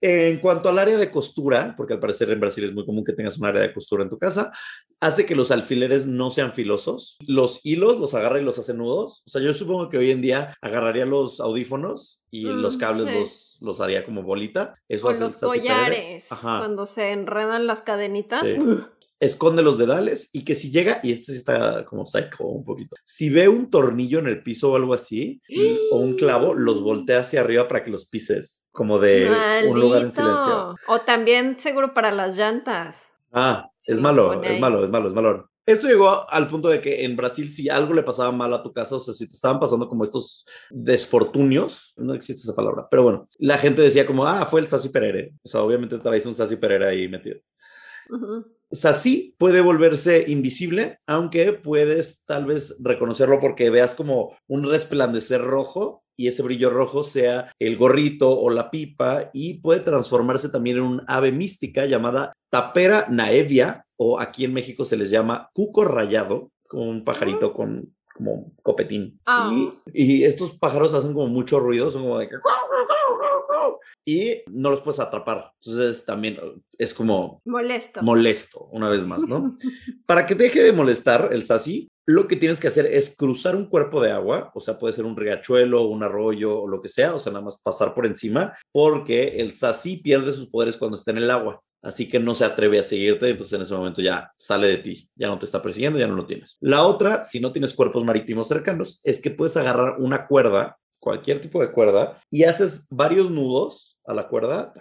En cuanto al área de costura, porque al parecer en Brasil es muy común que tengas un área de costura en tu casa, hace que los alfileres no sean filosos. Los hilos los agarra y los hace nudos. O sea, yo supongo que hoy en día agarraría los audífonos y Mm, los cables sí. los, los haría como bolita. Eso O hace los collares. Cuando se enredan las cadenitas. Sí. Esconde los dedales y que si llega, y este sí está como psycho un poquito, si ve un tornillo en el piso o algo así, o un clavo, los voltea hacia arriba para que los pises, como de un lugar en silencio. O también seguro para las llantas. Ah, es malo, es malo, es malo, es malo. Esto llegó al punto de que en Brasil, si algo le pasaba mal a tu casa, o sea, si te estaban pasando como estos desfortunios, no existe esa palabra, pero bueno, la gente decía como, ah, fue el Sassy Perere. O sea, obviamente traes un Sassy Perere ahí metido. Ujú. Sassy puede volverse invisible, aunque puedes tal vez reconocerlo porque veas como un resplandecer rojo y ese brillo rojo sea el gorrito o la pipa y puede transformarse también en un ave mística llamada Tapera naevia o aquí en México se les llama cuco rayado, como un pajarito con como copetín. Ah. Y, y estos pájaros hacen como mucho ruido, son como de que y no los puedes atrapar. Entonces también es como Molesto. molesto, una vez más, ¿no? Para que te deje de molestar el sassy, lo que tienes que hacer es cruzar un cuerpo de agua, o sea, puede ser un riachuelo, un arroyo o lo que sea, o sea, nada más pasar por encima, porque el sassy pierde sus poderes cuando está en el agua, así que no se atreve a seguirte, entonces en ese momento ya sale de ti, ya no te está persiguiendo, ya no lo tienes. La otra, si no tienes cuerpos marítimos cercanos, es que puedes agarrar una cuerda, cualquier tipo de cuerda, y haces varios nudos a la cuerda,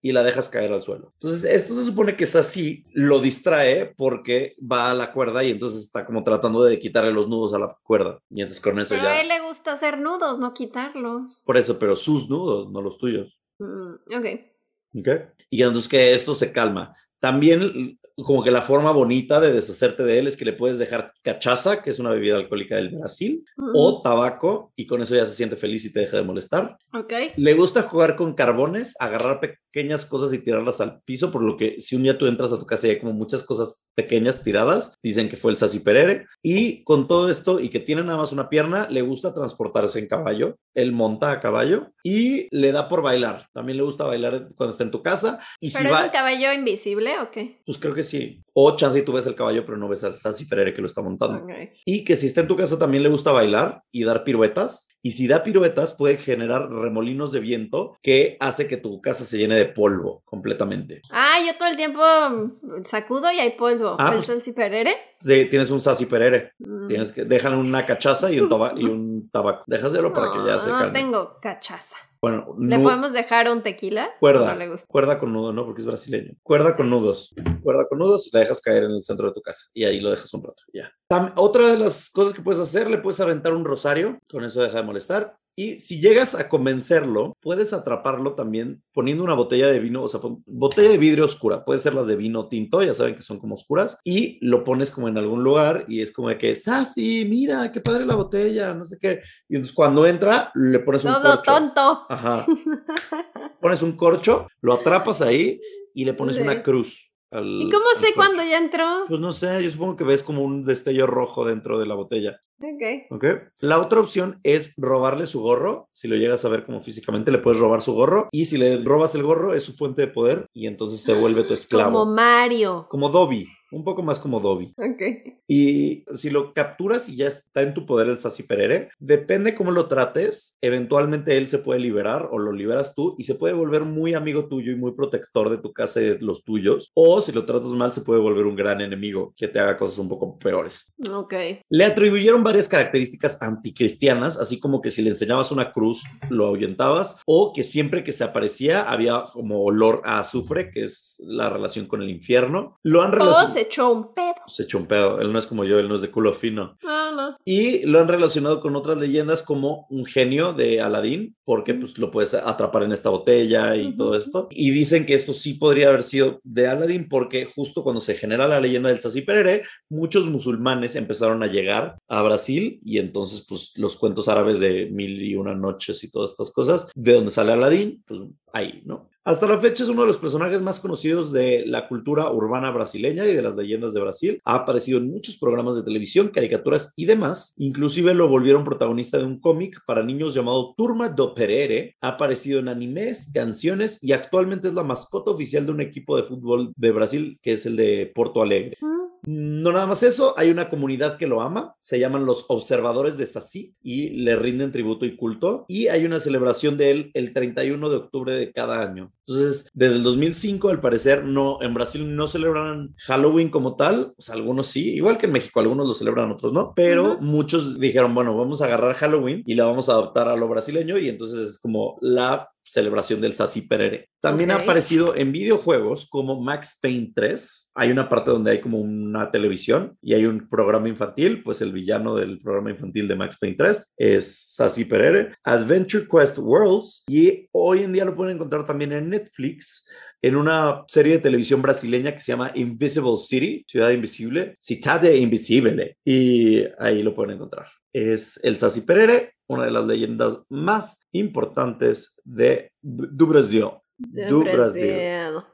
y la dejas caer al suelo. Entonces, esto se supone que es así, lo distrae porque va a la cuerda y entonces está como tratando de quitarle los nudos a la cuerda. Y entonces con eso Pero a ya... él le gusta hacer nudos, no quitarlos. Por eso, pero sus nudos, no los tuyos. Mm, ok. ¿Ok? Y entonces que esto se calma. También como que la forma bonita de deshacerte de él es que le puedes dejar cachaza, que es una bebida alcohólica del Brasil, o tabaco, y con eso ya se siente feliz y te deja de molestar. Ok. Le gusta jugar con carbones, agarrar pequeñas cosas y tirarlas al piso, por lo que si un día tú entras a tu casa y hay como muchas cosas pequeñas tiradas, dicen que fue el Sassi Perere. Y con todo esto, y que tiene nada más una pierna, le gusta transportarse en caballo. Él monta a caballo y le da por bailar. También le gusta bailar cuando está en tu casa. Y si ¿Pero va, es un caballo invisible o qué? pues creo que sí. O chance y tú ves el caballo, pero no ves al Sassi Perere que lo está montando. Y que si está en tu casa también le gusta bailar y dar piruetas. Y si da piruetas puede generar remolinos de viento que hace que tu casa se llene de polvo completamente. Ah, yo todo el tiempo mm, sacudo y hay polvo. Ah, ¿El pues- Perere? Sí, tienes un Sassi Perere. Mm. Tienes que dejan una cachaza y un, taba- y un tabaco. Déjaselo para que ya se no, calme. tengo cachaza. Bueno, ¿Le podemos dejar un tequila? cuerda. ¿O No le gusta. Cuerda con nudo, no, porque es brasileño. Cuerda con nudos. Cuerda con nudos y la dejas caer en el centro de tu casa. Y ahí lo dejas un rato. Ya. Tam- otra de las cosas que puedes hacer, le puedes aventar un rosario. Con eso deja de molestar. Y si llegas a convencerlo, puedes atraparlo también poniendo una botella de vino, o sea, botella de vidrio oscura. Puede ser las de vino tinto, ya saben que son como oscuras. Y lo pones como en algún lugar y es como de que, Sasi, mira, qué padre la botella, no sé qué. Y entonces cuando entra, le pones un Todo corcho. tonto. Ajá. Pones un corcho, lo atrapas ahí y le pones Sí. una cruz. Al- ¿Y cómo sé cuándo ya entró? Pues no sé, yo supongo que ves como un destello rojo dentro de la botella. Ok. ¿Ok? La otra opción es robarle su gorro. Si lo llegas a ver como físicamente, le puedes robar su gorro. Y si le robas el gorro, es su fuente de poder y entonces se vuelve tu esclavo. Como Mario. Como Dobby. Un poco más como Dobby. Ok. Y si lo capturas y ya está en tu poder el Sassi Perere, depende cómo lo trates, eventualmente él se puede liberar o lo liberas tú y se puede volver muy amigo tuyo y muy protector de tu casa y de los tuyos. O si lo tratas mal, se puede volver un gran enemigo que te haga cosas un poco peores. Ok. Le atribuyeron varias características anticristianas, así como que si le enseñabas una cruz, lo ahuyentabas, o que siempre que se aparecía había como olor a azufre, que es la relación con el infierno. Lo han relacionado. Se echó un pedo. Se echó un pedo. Él no es como yo, él no es de culo fino. Ah, no. Y lo han relacionado con otras leyendas como un genio de Aladín, porque pues lo puedes atrapar en esta botella y Ujú. todo esto. Y dicen que esto sí podría haber sido de Aladín porque justo cuando se genera la leyenda del Sassi Perere, muchos musulmanes empezaron a llegar a Brasil y entonces pues los cuentos árabes de Mil y Una Noches y todas estas cosas, de donde sale Aladín, pues ahí, ¿no? Hasta la fecha es uno de los personajes más conocidos de la cultura urbana brasileña y de las leyendas de Brasil. Ha aparecido en muchos programas de televisión, caricaturas y demás. Inclusive lo volvieron protagonista de un cómic para niños llamado Turma do Perere. Ha aparecido en animes, canciones y actualmente es la mascota oficial de un equipo de fútbol de Brasil que es el de Porto Alegre. Mm. No nada más eso, hay una comunidad que lo ama, se llaman los observadores de Sassi y le rinden tributo y culto y hay una celebración de él el 31 de octubre de cada año. Entonces, desde el 2005 al parecer no en Brasil no celebran Halloween como tal, o sea, algunos sí, igual que en México algunos lo celebran, otros no, pero muchos dijeron, bueno, vamos a agarrar Halloween y la vamos a adaptar a lo brasileño y entonces es como la celebración del Sassi Perere. También ha aparecido en videojuegos como Max Payne 3. Hay una parte donde hay como una televisión y hay un programa infantil, pues el villano del programa infantil de Max Payne 3 es Sassi Perere. Adventure Quest Worlds y hoy en día lo pueden encontrar también en Netflix en una serie de televisión brasileña que se llama Invisible City, Ciudad Invisible, Cidade Invisível, y ahí lo pueden encontrar. Es el Sassi Perere, una de las leyendas más importantes de du Brasil. De Du Brasil. Brasil.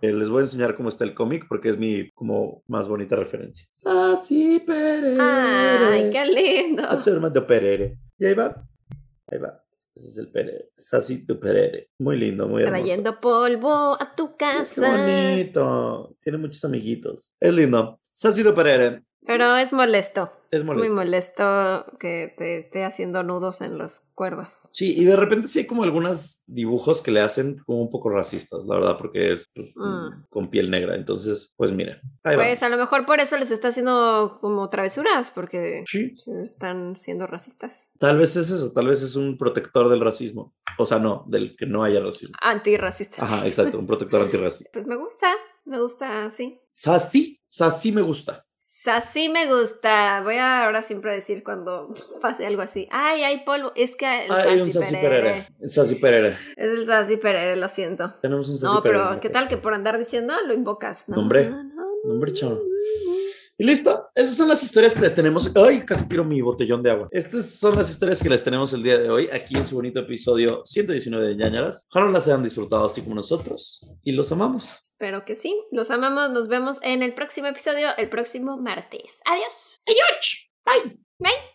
Eh, les voy a enseñar cómo está el cómic porque es mi como más bonita referencia. Sassi Perere. Ay, qué lindo. A tu hermano Perere. Y ahí va. Ahí va. Ese es el Perere. Sassi tu Perere. Muy lindo, muy hermoso. Trayendo polvo a tu Qué casa. bonito. Tiene muchos amiguitos. Es lindo. Sacido Perere. Pero es molesto. Es Muy molesto. molesto que te esté haciendo nudos en las cuerdas. Sí, y de repente sí hay como algunos dibujos que le hacen como un poco racistas, la verdad, porque es pues, Mm. con piel negra. Entonces, pues miren. Ahí Pues a lo mejor por eso les está haciendo como travesuras, porque Sí, se están siendo racistas. tal vez es eso, tal vez es un protector del racismo. O sea, no, del que no haya racismo. Antirracistas. Ajá, exacto, un protector antirracista. Pues me gusta, me gusta así. Sassy, Sassy me gusta. Así me gusta. Voy a ahora siempre decir cuando pase algo así. Ay, hay polvo. Es que el Ah, hay un Sassy Perere. Sassy Perere. Es el Sassy Perere, lo siento. Tenemos un Sassy No, Perere. pero ¿qué tal que por andar diciendo lo invocas? No, Nombre. no, no, Hombre, chao. Y listo, esas son las historias que les tenemos. Ay, casi tiro mi botellón de agua. Estas son las historias que les tenemos el día de hoy aquí en su bonito episodio 119 de Ñañaras. Ojalá las hayan disfrutado así como nosotros y los amamos. Espero que sí. Los amamos. Nos vemos en el próximo episodio, el próximo martes. Adiós. Adiós. Bye. Bye.